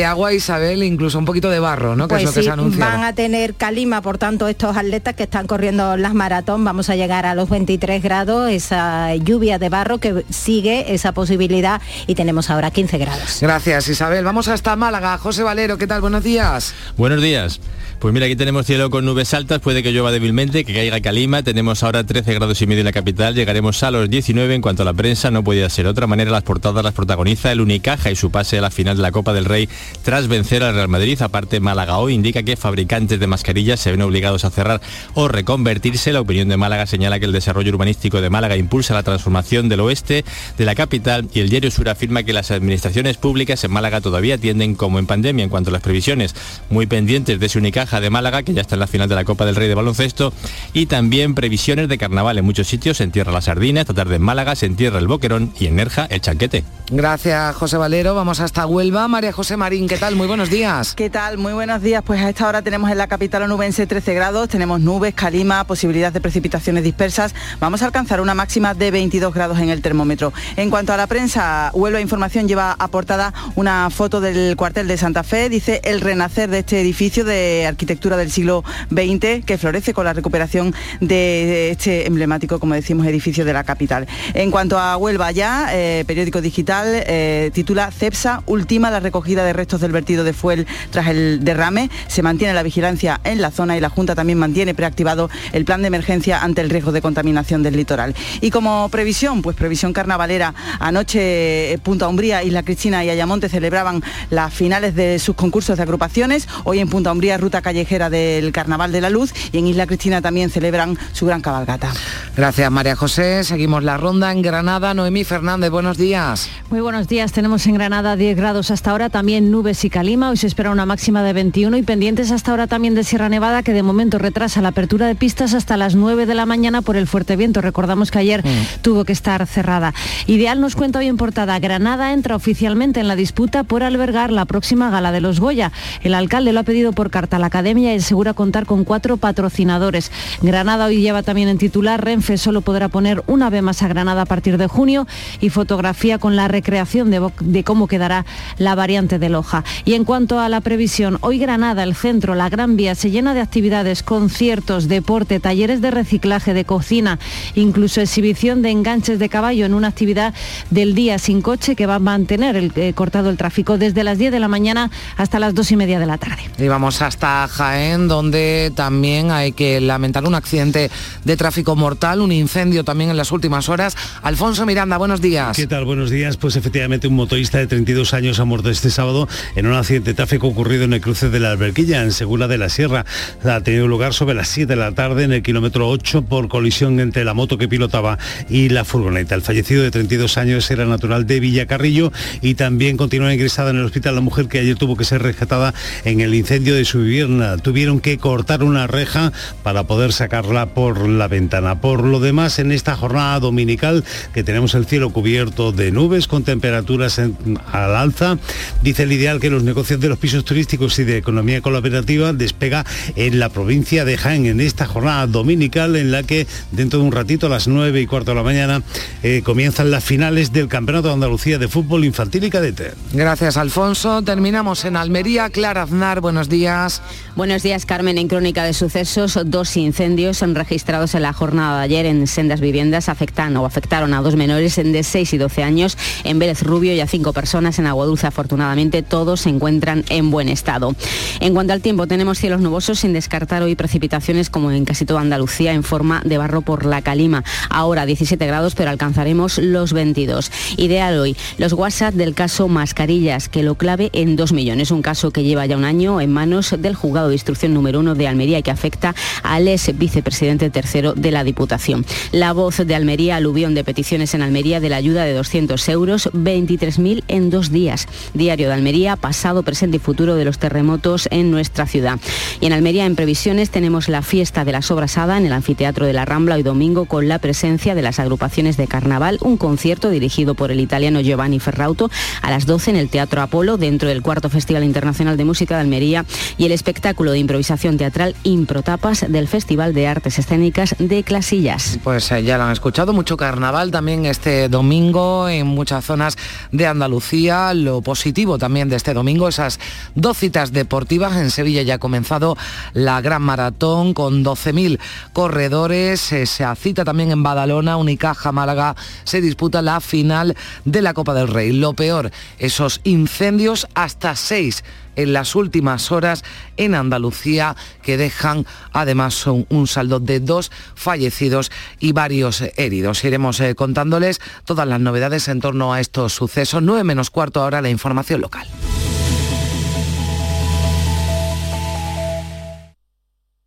agua, Isabel, incluso un poquito de barro, ¿no? Que es pues lo que se anuncia. Van a tener calima, por tanto, estos atletas que están corriendo las maratón, vamos a llegar a los 23 grados, esa lluvia de barro que sigue esa posibilidad y tenemos ahora 15 grados. Gracias, Isabel. Vamos hasta Málaga. José Valero, ¿qué tal? Buenos días. Buenos días. Pues mira, aquí tenemos cielo con nubes altas, puede que llueva débilmente, que caiga calima, tenemos ahora 13 grados y medio en la capital, llegaremos a los 19 en cuanto a la prensa, no podía ser otra manera, las portadas las protagoniza el Unicaja y su pase a la final de la Copa del Rey tras vencer al Real Madrid, aparte Málaga hoy indica que fabricantes de mascarillas se ven obligados a cerrar o reconvertirse, la opinión de Málaga señala que el desarrollo urbanístico de Málaga impulsa la transformación del oeste de la capital y el diario Sur afirma que las administraciones públicas en Málaga todavía tienden como en pandemia. En cuanto a las previsiones, muy pendientes de ese Unicaja de Málaga, que ya está en la final de la Copa del Rey de baloncesto, y también previsiones de carnaval en muchos sitios, se entierra la sardina, esta tarde en Málaga se entierra el boquerón y en Nerja el chanquete. Gracias, José Valero. Vamos hasta Huelva. María José Marín, ¿qué tal? Muy buenos días. ¿Qué tal? Muy buenos días. Pues a esta hora tenemos en la capital onubense 13 grados, tenemos nubes, calima, posibilidad de precipitaciones dispersas. Vamos a alcanzar una máxima de 22 grados en el termómetro. En cuanto a la prensa, Huelva Información lleva aportada una foto del cuartel de Santa Fe. Dice el renacer de este edificio de arquitectura del siglo XX que florece con la recuperación de este emblemático, como decimos, edificio de la capital. En cuanto a Huelva ya, eh, periódico digital eh, titula CEPSA ultima la recogida de restos del vertido de fuel tras el derrame. Se mantiene la vigilancia en la zona y la Junta también mantiene preactivado el plan de emergencia ante el riesgo de contaminación del litoral. Y como previsión, pues previsión carnavalera, anoche eh, Punta Umbría, Isla Cristina y Ayamonte celebraban las finales de sus concursos de agrupaciones. Hoy en Punta Umbría, ruta callejera del Carnaval de la Luz y en Isla Cristina también celebran su gran cabalgata. Gracias María José. Seguimos la ronda en Granada. Noemí Fernández, buenos días. Muy buenos días. Tenemos en Granada 10 grados hasta ahora, también nubes y calima. Hoy se espera una máxima de 21 y pendientes hasta ahora también de Sierra Nevada, que de momento retrasa la apertura de pistas hasta las 9 de la mañana por el fuerte viento. Recordamos que ayer mm. tuvo que estar cerrada. Ideal nos cuenta hoy en portada, Granada entra oficialmente en la disputa por albergar la próxima gala de los Goya. El alcalde lo ha pedido por carta a la academia y asegura contar con cuatro patrocinadores. Granada hoy lleva también en titular, Renfe solo podrá poner una vez más a Granada a partir de junio y fotografía con la recreación de, cómo quedará la variante de Loja. Y en cuanto a la previsión, hoy Granada, el centro, la Gran Vía, se llena de actividades, conciertos, deporte, talleres de reciclaje, de cocina, incluso exhibición de enganches de caballo en una actividad del día sin coche que va a mantener el, eh, cortado el tráfico desde las 10 de la mañana hasta las 2 y media de la tarde. Y vamos hasta Jaén, donde también hay que lamentar un accidente de tráfico mortal, un incendio también en las últimas horas. Alfonso Miranda, buenos días. ¿Qué tal? Buenos días. Pues efectivamente un motorista de 32 años ha muerto este sábado en un accidente de tráfico ocurrido en el cruce de la Alberquilla, en Segura de la Sierra. Ha tenido lugar sobre las 7 de la tarde en el kilómetro 8 por colisión entre la moto que pilotaba y la furgoneta. El fallecido de 32 años era natural de Villacarrillo y también continúa ingresada en el hospital la mujer que ayer tuvo que ser rescatada en el incendio de su vivienda. Tuvieron que cortar una reja para poder sacarla por la ventana. Por lo demás, en esta jornada dominical que tenemos el cielo cubierto de nubes con temperaturas en, al alza, dice el ideal que los negocios de los pisos turísticos y de economía colaborativa despega en la provincia de Jaén en esta jornada dominical en la que dentro de un ratito a las 9 y cuarto de la mañana eh, comienzan las finales del Campeonato de Andalucía de Fútbol Infantil y Cadete. Gracias Alfonso. Terminamos en Almería. Clara Aznar, buenos días. Buenos días Carmen. En crónica de sucesos, dos incendios registrados en la jornada de ayer en sendas viviendas afectan o afectaron a dos menores de 6 y 12 años en Vélez Rubio y a cinco personas en Agua Dulce. Afortunadamente todos se encuentran en buen estado. En cuanto al tiempo, tenemos cielos nubosos sin descartar hoy precipitaciones como en casi toda Andalucía en forma de barro por la calima. Ahora 17 grados, pero alcanzaremos los 22. Ideal hoy, los WhatsApp del caso Mascarillas, que lo clave en 2 millones. Un caso que lleva ya un año en manos del juzgado de instrucción número 1 de Almería y que afecta al ex vicepresidente tercero de la Diputación. La voz de Almería, aluvión de peticiones en Almería de la ayuda de 200 euros, 23.000 en dos días. Diario de Almería, pasado, presente y futuro de los terremotos en nuestra ciudad. Y en Almería, en previsiones, tenemos la fiesta de la sobrasada en el anfiteatro de la Rambla hoy domingo con la presencia de las agrupaciones de carnaval, un concierto dirigido por el italiano Giovanni Ferrauto a las 12 en el Teatro Apolo, dentro del cuarto Festival Internacional de Música de Almería y el espectáculo de improvisación teatral Improtapas del Festival de Artes Escénicas de Clasillas. Pues eh, ya lo han escuchado, mucho carnaval también este domingo en muchas zonas de Andalucía. Lo positivo también de este domingo, esas dos citas deportivas. En Sevilla ya ha comenzado la gran maratón con 12.000 corredores. Se cita también en Badalona, Unicaja, Málaga. Se disputa la final de la Copa del Rey. Lo peor, esos incendios hasta seis en las últimas horas en Andalucía que dejan además un, un saldo de dos fallecidos y varios heridos. Iremos eh, contándoles todas las novedades en torno a estos sucesos. 9 menos cuarto ahora la información local.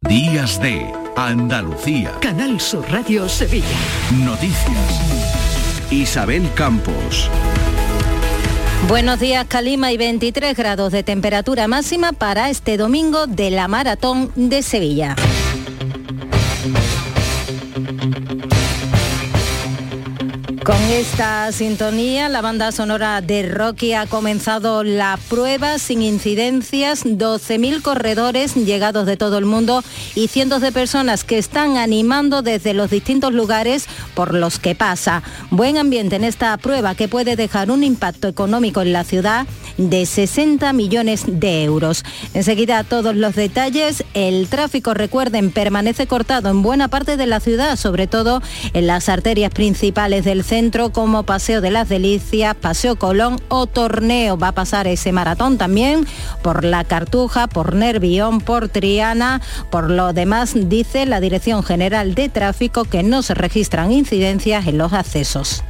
Días de Andalucía. Canal Sur Radio Sevilla. Noticias. Isabel Campos. Buenos días, Calima, y 23 grados de temperatura máxima para este domingo de la Maratón de Sevilla. Con esta sintonía, la banda sonora de Rocky ha comenzado la prueba sin incidencias, 12.000 corredores llegados de todo el mundo y cientos de personas que están animando desde los distintos lugares por los que pasa. Buen ambiente en esta prueba que puede dejar un impacto económico en la ciudad de 60 millones de euros. Enseguida todos los detalles. El tráfico, recuerden, permanece cortado en buena parte de la ciudad, sobre todo en las arterias principales del centro como Paseo de las Delicias, Paseo Colón o Torneo. Va a pasar ese maratón también por la Cartuja, por Nervión, por Triana. Por lo demás, dice la Dirección General de Tráfico que no se registran incidencias en los accesos.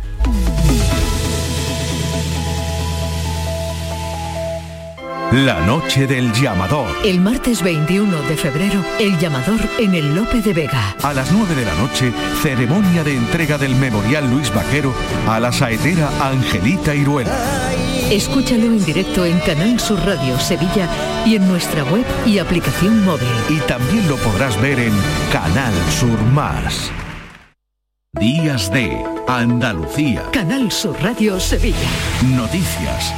La noche del llamador. El martes 21 de febrero, el llamador en el Lope de Vega. A las 9 de la noche, ceremonia de entrega del Memorial Luis Vaquero a la saetera Angelita Iruela. Escúchalo en directo en Canal Sur Radio Sevilla y en nuestra web y aplicación móvil. Y también lo podrás ver en Canal Sur Más. Días de Andalucía. Canal Sur Radio Sevilla. Noticias.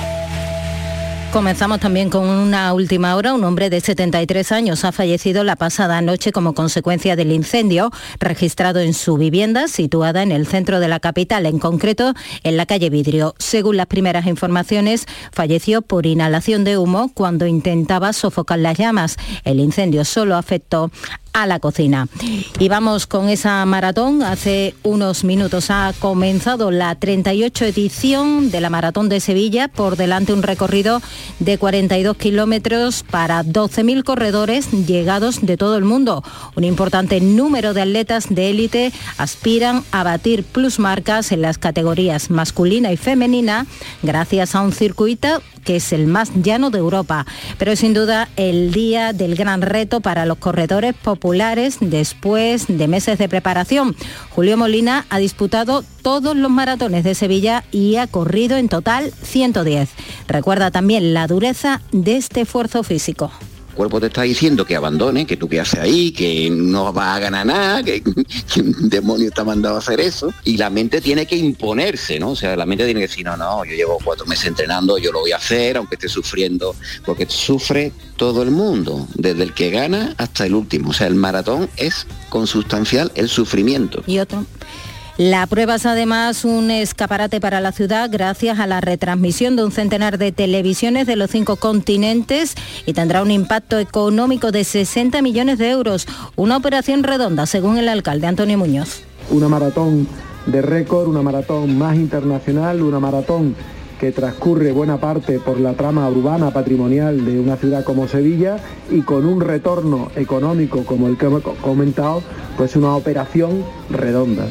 Comenzamos también con una última hora. Un hombre de 73 años ha fallecido la pasada noche como consecuencia del incendio registrado en su vivienda situada en el centro de la capital, en concreto en la calle Vidrio. Según las primeras informaciones, falleció por inhalación de humo cuando intentaba sofocar las llamas. El incendio solo afectó a la cocina. Y vamos con esa maratón. Hace unos minutos ha comenzado la 38 edición de la Maratón de Sevilla. Por delante un recorrido de 42 kilómetros para 12.000 corredores llegados de todo el mundo. Un importante número de atletas de élite aspiran a batir plusmarcas en las categorías masculina y femenina gracias a un circuito que es el más llano de Europa. Pero sin duda el día del gran reto para los corredores populares después de meses de preparación. Julio Molina ha disputado todos los maratones de Sevilla y ha corrido en total 110. Recuerda también la dureza de este esfuerzo físico cuerpo te está diciendo que abandone, que tú qué haces ahí, que no vas a ganar nada, que, demonio está mandado a hacer eso. Y la mente tiene que imponerse, ¿no? O sea, la mente tiene que decir, no, no, yo llevo cuatro meses entrenando, yo lo voy a hacer, aunque esté sufriendo, porque sufre todo el mundo, desde el que gana hasta el último. O sea, el maratón es consustancial el sufrimiento. Y otro. La prueba es además un escaparate para la ciudad gracias a la retransmisión de un centenar de televisiones de los cinco continentes y tendrá un impacto económico de 60 millones de euros. Una operación redonda, según el alcalde Antonio Muñoz. Una maratón de récord, una maratón más internacional, una maratón que transcurre buena parte por la trama urbana patrimonial de una ciudad como Sevilla y con un retorno económico como el que hemos comentado, pues una operación redonda.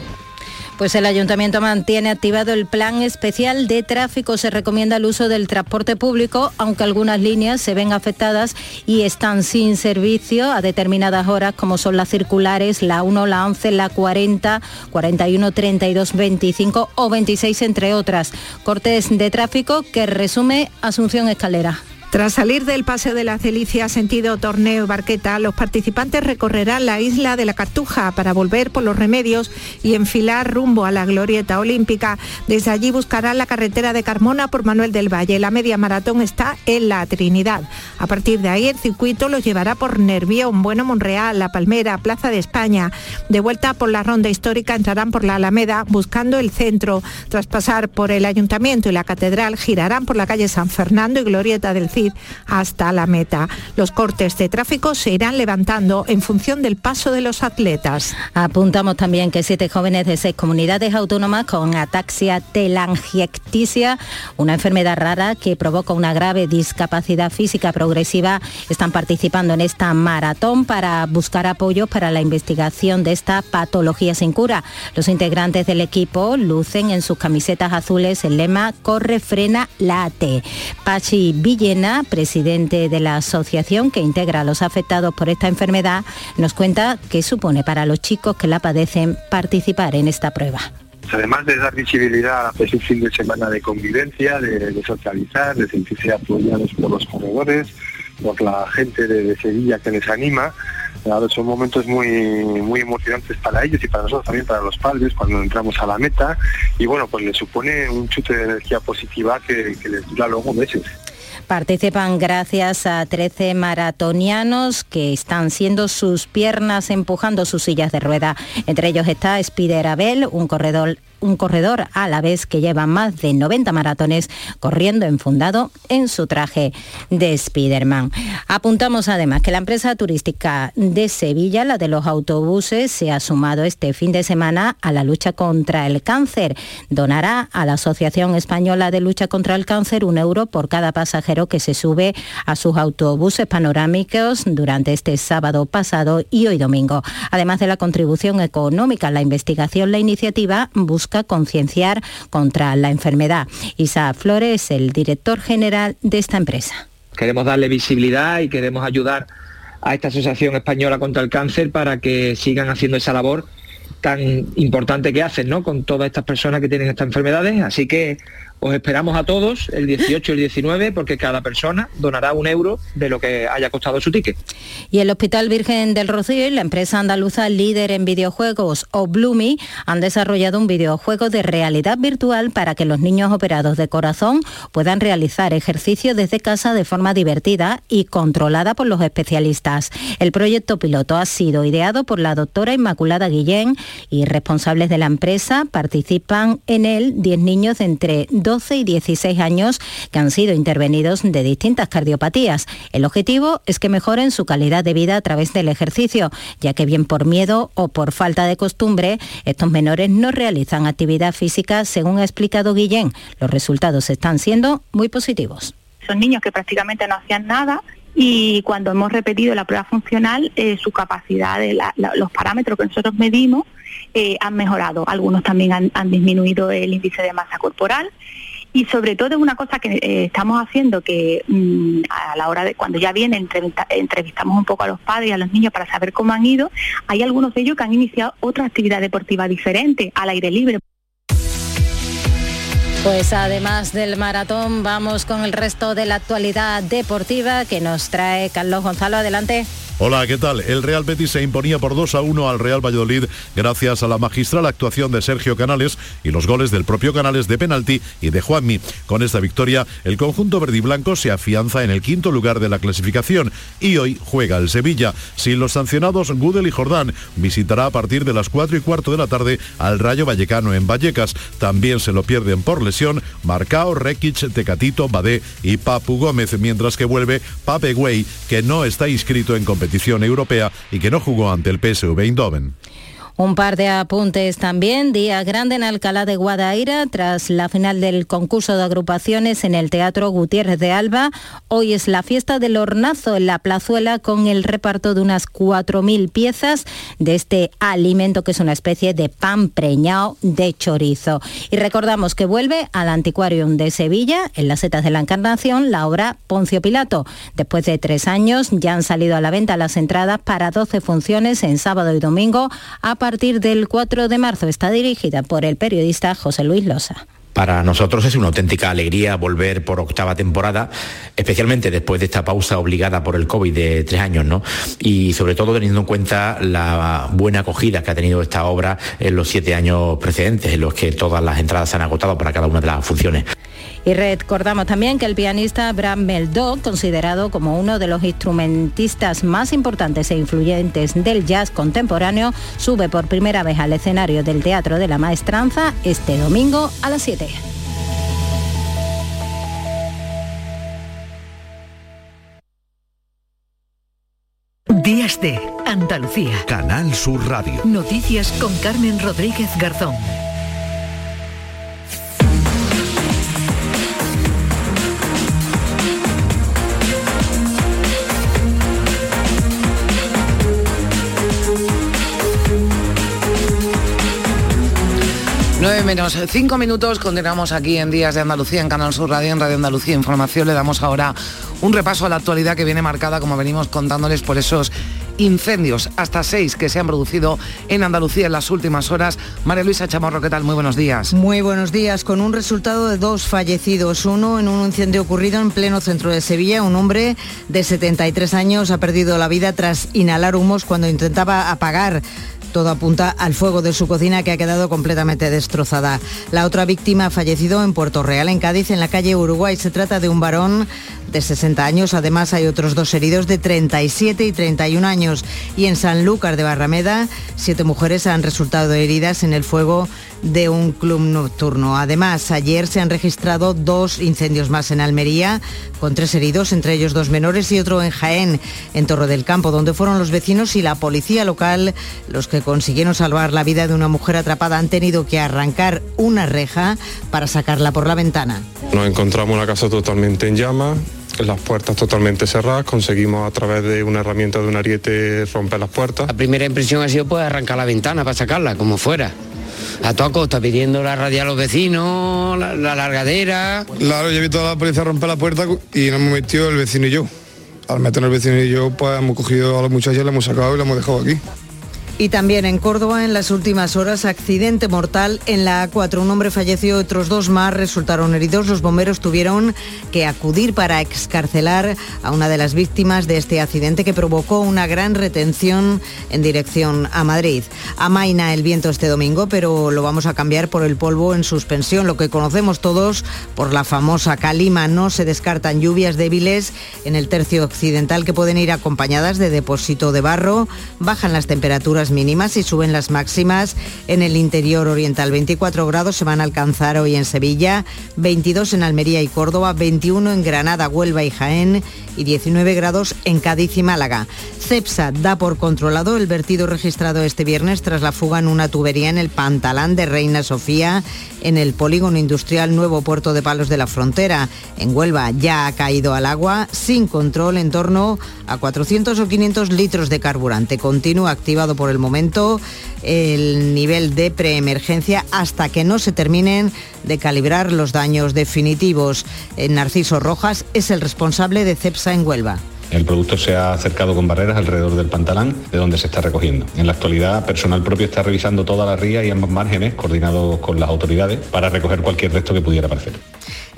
Pues el ayuntamiento mantiene activado el plan especial de tráfico. Se recomienda el uso del transporte público, aunque algunas líneas se ven afectadas y están sin servicio a determinadas horas, como son las circulares, la 1, la 11, la 40, 41, 32, 25 o 26, entre otras. Cortes de tráfico que resume Asunción Escalera. Tras salir del Paseo de la Celicia sentido Torneo Barqueta, los participantes recorrerán la isla de la Cartuja para volver por los remedios y enfilar rumbo a la Glorieta Olímpica. Desde allí buscarán la carretera de Carmona por Manuel del Valle. La media maratón está en la Trinidad. A partir de ahí el circuito los llevará por Nervión, Bueno Monreal, La Palmera, Plaza de España. De vuelta por la ronda histórica entrarán por la Alameda buscando el centro. Tras pasar por el Ayuntamiento y la Catedral girarán por la calle San Fernando y Glorieta del hasta la meta. Los cortes de tráfico se irán levantando en función del paso de los atletas. Apuntamos también que siete jóvenes de seis comunidades autónomas con ataxia telangiectasia, una enfermedad rara que provoca una grave discapacidad física progresiva, están participando en esta maratón para buscar apoyo para la investigación de esta patología sin cura. Los integrantes del equipo lucen en sus camisetas azules el lema Corre, frena, late. Pachi Villena presidente de la asociación que integra a los afectados por esta enfermedad, nos cuenta qué supone para los chicos que la padecen participar en esta prueba además de dar visibilidad a un fin de semana de convivencia, de, socializar, de sentirse apoyados por los corredores, por la gente de, Sevilla que les anima, son momentos muy, muy emocionantes para ellos y para nosotros también, para los padres, cuando entramos a la meta. Y bueno, pues les supone un chute de energía positiva que, que les dura luego meses. Participan gracias a 13 maratonianos que están siendo sus piernas empujando sus sillas de rueda. Entre ellos está Spider Abel, un corredor un corredor a la vez que lleva más de 90 maratones corriendo enfundado en su traje de Spiderman. Apuntamos además que la empresa turística de Sevilla, la de los autobuses, se ha sumado este fin de semana a la lucha contra el cáncer. Donará a la Asociación Española de Lucha contra el Cáncer un euro por cada pasajero que se sube a sus autobuses panorámicos durante este sábado pasado y hoy domingo. Además de la contribución económica la investigación, la iniciativa busca concienciar contra la enfermedad. Isa Flores, el director general de esta empresa. Queremos darle visibilidad y queremos ayudar a esta Asociación Española contra el Cáncer para que sigan haciendo esa labor tan importante que hacen ¿no? con todas estas personas que tienen estas enfermedades. Así que os esperamos a todos el 18 y el 19 porque cada persona donará un euro de lo que haya costado su ticket. Y el Hospital Virgen del Rocío y la empresa andaluza líder en videojuegos Oblumi han desarrollado un videojuego de realidad virtual para que los niños operados de corazón puedan realizar ejercicio desde casa de forma divertida y controlada por los especialistas. El proyecto piloto ha sido ideado por la doctora Inmaculada Guillén y responsables de la empresa participan en él 10 niños de entre 12 y 16 años que han sido intervenidos de distintas cardiopatías. El objetivo es que mejoren su calidad de vida a través del ejercicio, ya que bien por miedo o por falta de costumbre, estos menores no realizan actividad física, según ha explicado Guillén. Los resultados están siendo muy positivos. Son niños que prácticamente no hacían nada y cuando hemos repetido la prueba funcional, eh, su capacidad, los parámetros que nosotros medimos eh, han mejorado. Algunos también han, disminuido el índice de masa corporal y sobre todo una cosa que eh, estamos haciendo que mm, a la hora de cuando ya viene entrevistamos un poco a los padres y a los niños para saber cómo han ido, hay algunos de ellos que han iniciado otra actividad deportiva diferente al aire libre. Pues además del maratón, vamos con el resto de la actualidad deportiva que nos trae Carlos Gonzalo. Adelante. Hola, ¿qué tal? El Real Betis se imponía por 2 a 1 al Real Valladolid gracias a la magistral actuación de Sergio Canales y los goles del propio Canales de penalti y de Juanmi. Con esta victoria, el conjunto verde y blanco se afianza en el quinto lugar de la clasificación y hoy juega el Sevilla. Sin los sancionados Gudel y Jordán, visitará a partir de las 4 y cuarto de la tarde al Rayo Vallecano en Vallecas. También se lo pierden por lesión Marcao, Rekic, Tecatito, Badé y Papu Gómez, mientras que vuelve Pape Güey, que no está inscrito en competición europea y que no jugó ante el PSV Eindhoven. Un par de apuntes también. Día grande en Alcalá de Guadaira tras la final del concurso de agrupaciones en el Teatro Gutiérrez de Alba. Hoy es la fiesta del hornazo en la plazuela con el reparto de unas 4.000 piezas de este alimento que es una especie de pan preñado de chorizo. Y recordamos que vuelve al Antiquarium de Sevilla, en las setas de la Encarnación, la obra Poncio Pilato. Después de tres años ya han salido a la venta las entradas para 12 funciones en sábado y domingo a partir del 4 de marzo. Está dirigida por el periodista José Luis Losa. Para nosotros es una auténtica alegría volver por octava temporada, especialmente después de esta pausa obligada por el COVID de tres años, ¿no? Y sobre todo teniendo en cuenta la buena acogida que ha tenido esta obra en los siete años precedentes, en los que todas las entradas se han agotado para cada una de las funciones. Y recordamos también que el pianista Bram Meldó, considerado como uno de los instrumentistas más importantes e influyentes del jazz contemporáneo, sube por primera vez al escenario del Teatro de la Maestranza este domingo a las 7. Días de Andalucía. Canal Sur Radio. Noticias con Carmen Rodríguez Garzón. Menos 5 minutos, continuamos aquí en Días de Andalucía, en Canal Sur Radio, en Radio Andalucía Información. Le damos ahora un repaso a la actualidad que viene marcada, como venimos contándoles, por esos incendios, hasta seis que se han producido en Andalucía en las últimas horas. María Luisa Chamorro, ¿qué tal? Muy buenos días. Muy buenos días, con un resultado de dos fallecidos. Uno en un incendio ocurrido en pleno centro de Sevilla. Un hombre de 73 años ha perdido la vida tras inhalar humos cuando intentaba apagar todo apunta al fuego de su cocina que ha quedado completamente destrozada. La otra víctima ha fallecido en Puerto Real, en Cádiz, en la calle Uruguay. Se trata de un varón de 60 años. Además hay otros dos heridos de 37 y 31 años. Y en Sanlúcar de Barrameda, siete mujeres han resultado heridas en el fuego de un club nocturno. Además, ayer se han registrado dos incendios más en Almería, con tres heridos, entre ellos dos menores y otro en Jaén, en Torre del Campo, donde fueron los vecinos y la policía local los que consiguieron salvar la vida de una mujer atrapada. Han tenido que arrancar una reja para sacarla por la ventana. Nos encontramos la casa totalmente en llamas, las puertas totalmente cerradas, conseguimos a través de una herramienta de un ariete romper las puertas. La primera impresión ha sido pues arrancar la ventana para sacarla, como fuera. A toda costa, pidiendo la radio a los vecinos, la, largadera. Claro, yo he visto a la policía romper la puerta y nos hemos metido el vecino y yo. Al meter el vecino y yo, pues hemos cogido a los muchachos, la hemos sacado y la hemos dejado aquí. Y también en Córdoba, en las últimas horas, accidente mortal en la A4. Un hombre falleció, otros dos más resultaron heridos. Los bomberos tuvieron que acudir para excarcelar a una de las víctimas de este accidente que provocó una gran retención en dirección a Madrid. Amaina el viento este domingo, pero lo vamos a cambiar por el polvo en suspensión, lo que conocemos todos por la famosa calima. No se descartan lluvias débiles en el tercio occidental que pueden ir acompañadas de depósito de barro. Bajan las temperaturas mínimas y suben las máximas en el interior oriental. 24 grados se van a alcanzar hoy en Sevilla, 22 en Almería y Córdoba, 21 en Granada, Huelva y Jaén y 19 grados en Cádiz y Málaga. CEPSA da por controlado el vertido registrado este viernes tras la fuga en una tubería en el Pantalán de Reina Sofía en el polígono industrial Nuevo Puerto de Palos de la Frontera. En Huelva ya ha caído al agua sin control en torno a 400 o 500 litros de carburante. Continúa activado por el momento el nivel de preemergencia hasta que no se terminen de calibrar los daños definitivos. Narciso Rojas es el responsable de CEPSA en Huelva. El producto se ha acercado con barreras alrededor del pantalán de donde se está recogiendo. En la actualidad, personal propio está revisando toda la ría y ambos márgenes, coordinados con las autoridades, para recoger cualquier resto que pudiera aparecer.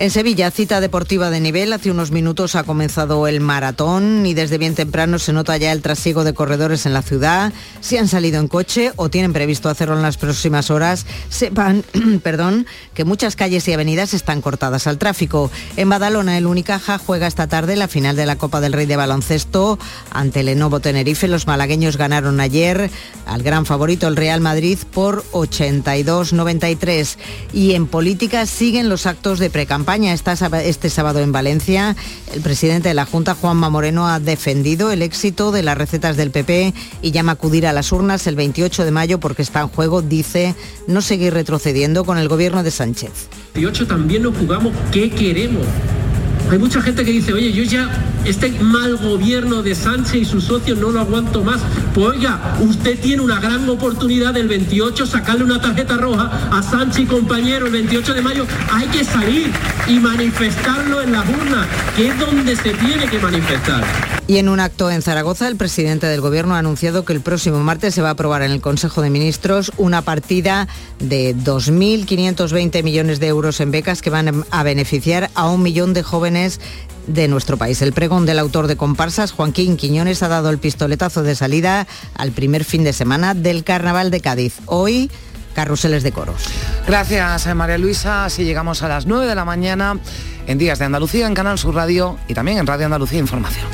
En Sevilla, cita deportiva de nivel. Hace unos minutos ha comenzado el maratón y desde bien temprano se nota ya el trasiego de corredores en la ciudad. Si han salido en coche o tienen previsto hacerlo en las próximas horas, sepan perdón, que muchas calles y avenidas están cortadas al tráfico. En Badalona, el Unicaja juega esta tarde la final de la Copa del Rey de baloncesto ante Lenovo Tenerife. Los malagueños ganaron ayer al gran favorito el Real Madrid por 82-93. Y en política siguen los actos de precampaña campaña está este sábado en Valencia. El presidente de la Junta, Juanma Moreno, ha defendido el éxito de las recetas del PP y llama a acudir a las urnas el 28 de mayo porque está en juego, dice, no seguir retrocediendo con el gobierno de Sánchez. 28 también nos jugamos qué queremos hay mucha gente que dice, oye, yo ya este mal gobierno de Sánchez y sus socios no lo aguanto más. Pues oiga, usted tiene una gran oportunidad del 28 sacarle una tarjeta roja a Sánchez y compañero el 28 de mayo. Hay que salir y manifestarlo en la urna, que es donde se tiene que manifestar. Y en un acto en Zaragoza, el presidente del Gobierno ha anunciado que el próximo martes se va a aprobar en el Consejo de Ministros una partida de 2.520 millones de euros en becas que van a beneficiar a un millón de jóvenes de nuestro país. El pregón del autor de comparsas, Joaquín Quiñones, ha dado el pistoletazo de salida al primer fin de semana del Carnaval de Cádiz. Hoy carruseles de coros. Gracias, eh, María Luisa. Así llegamos a las 9 de la mañana en Días de Andalucía, en Canal Sur Radio y también en Radio Andalucía Información.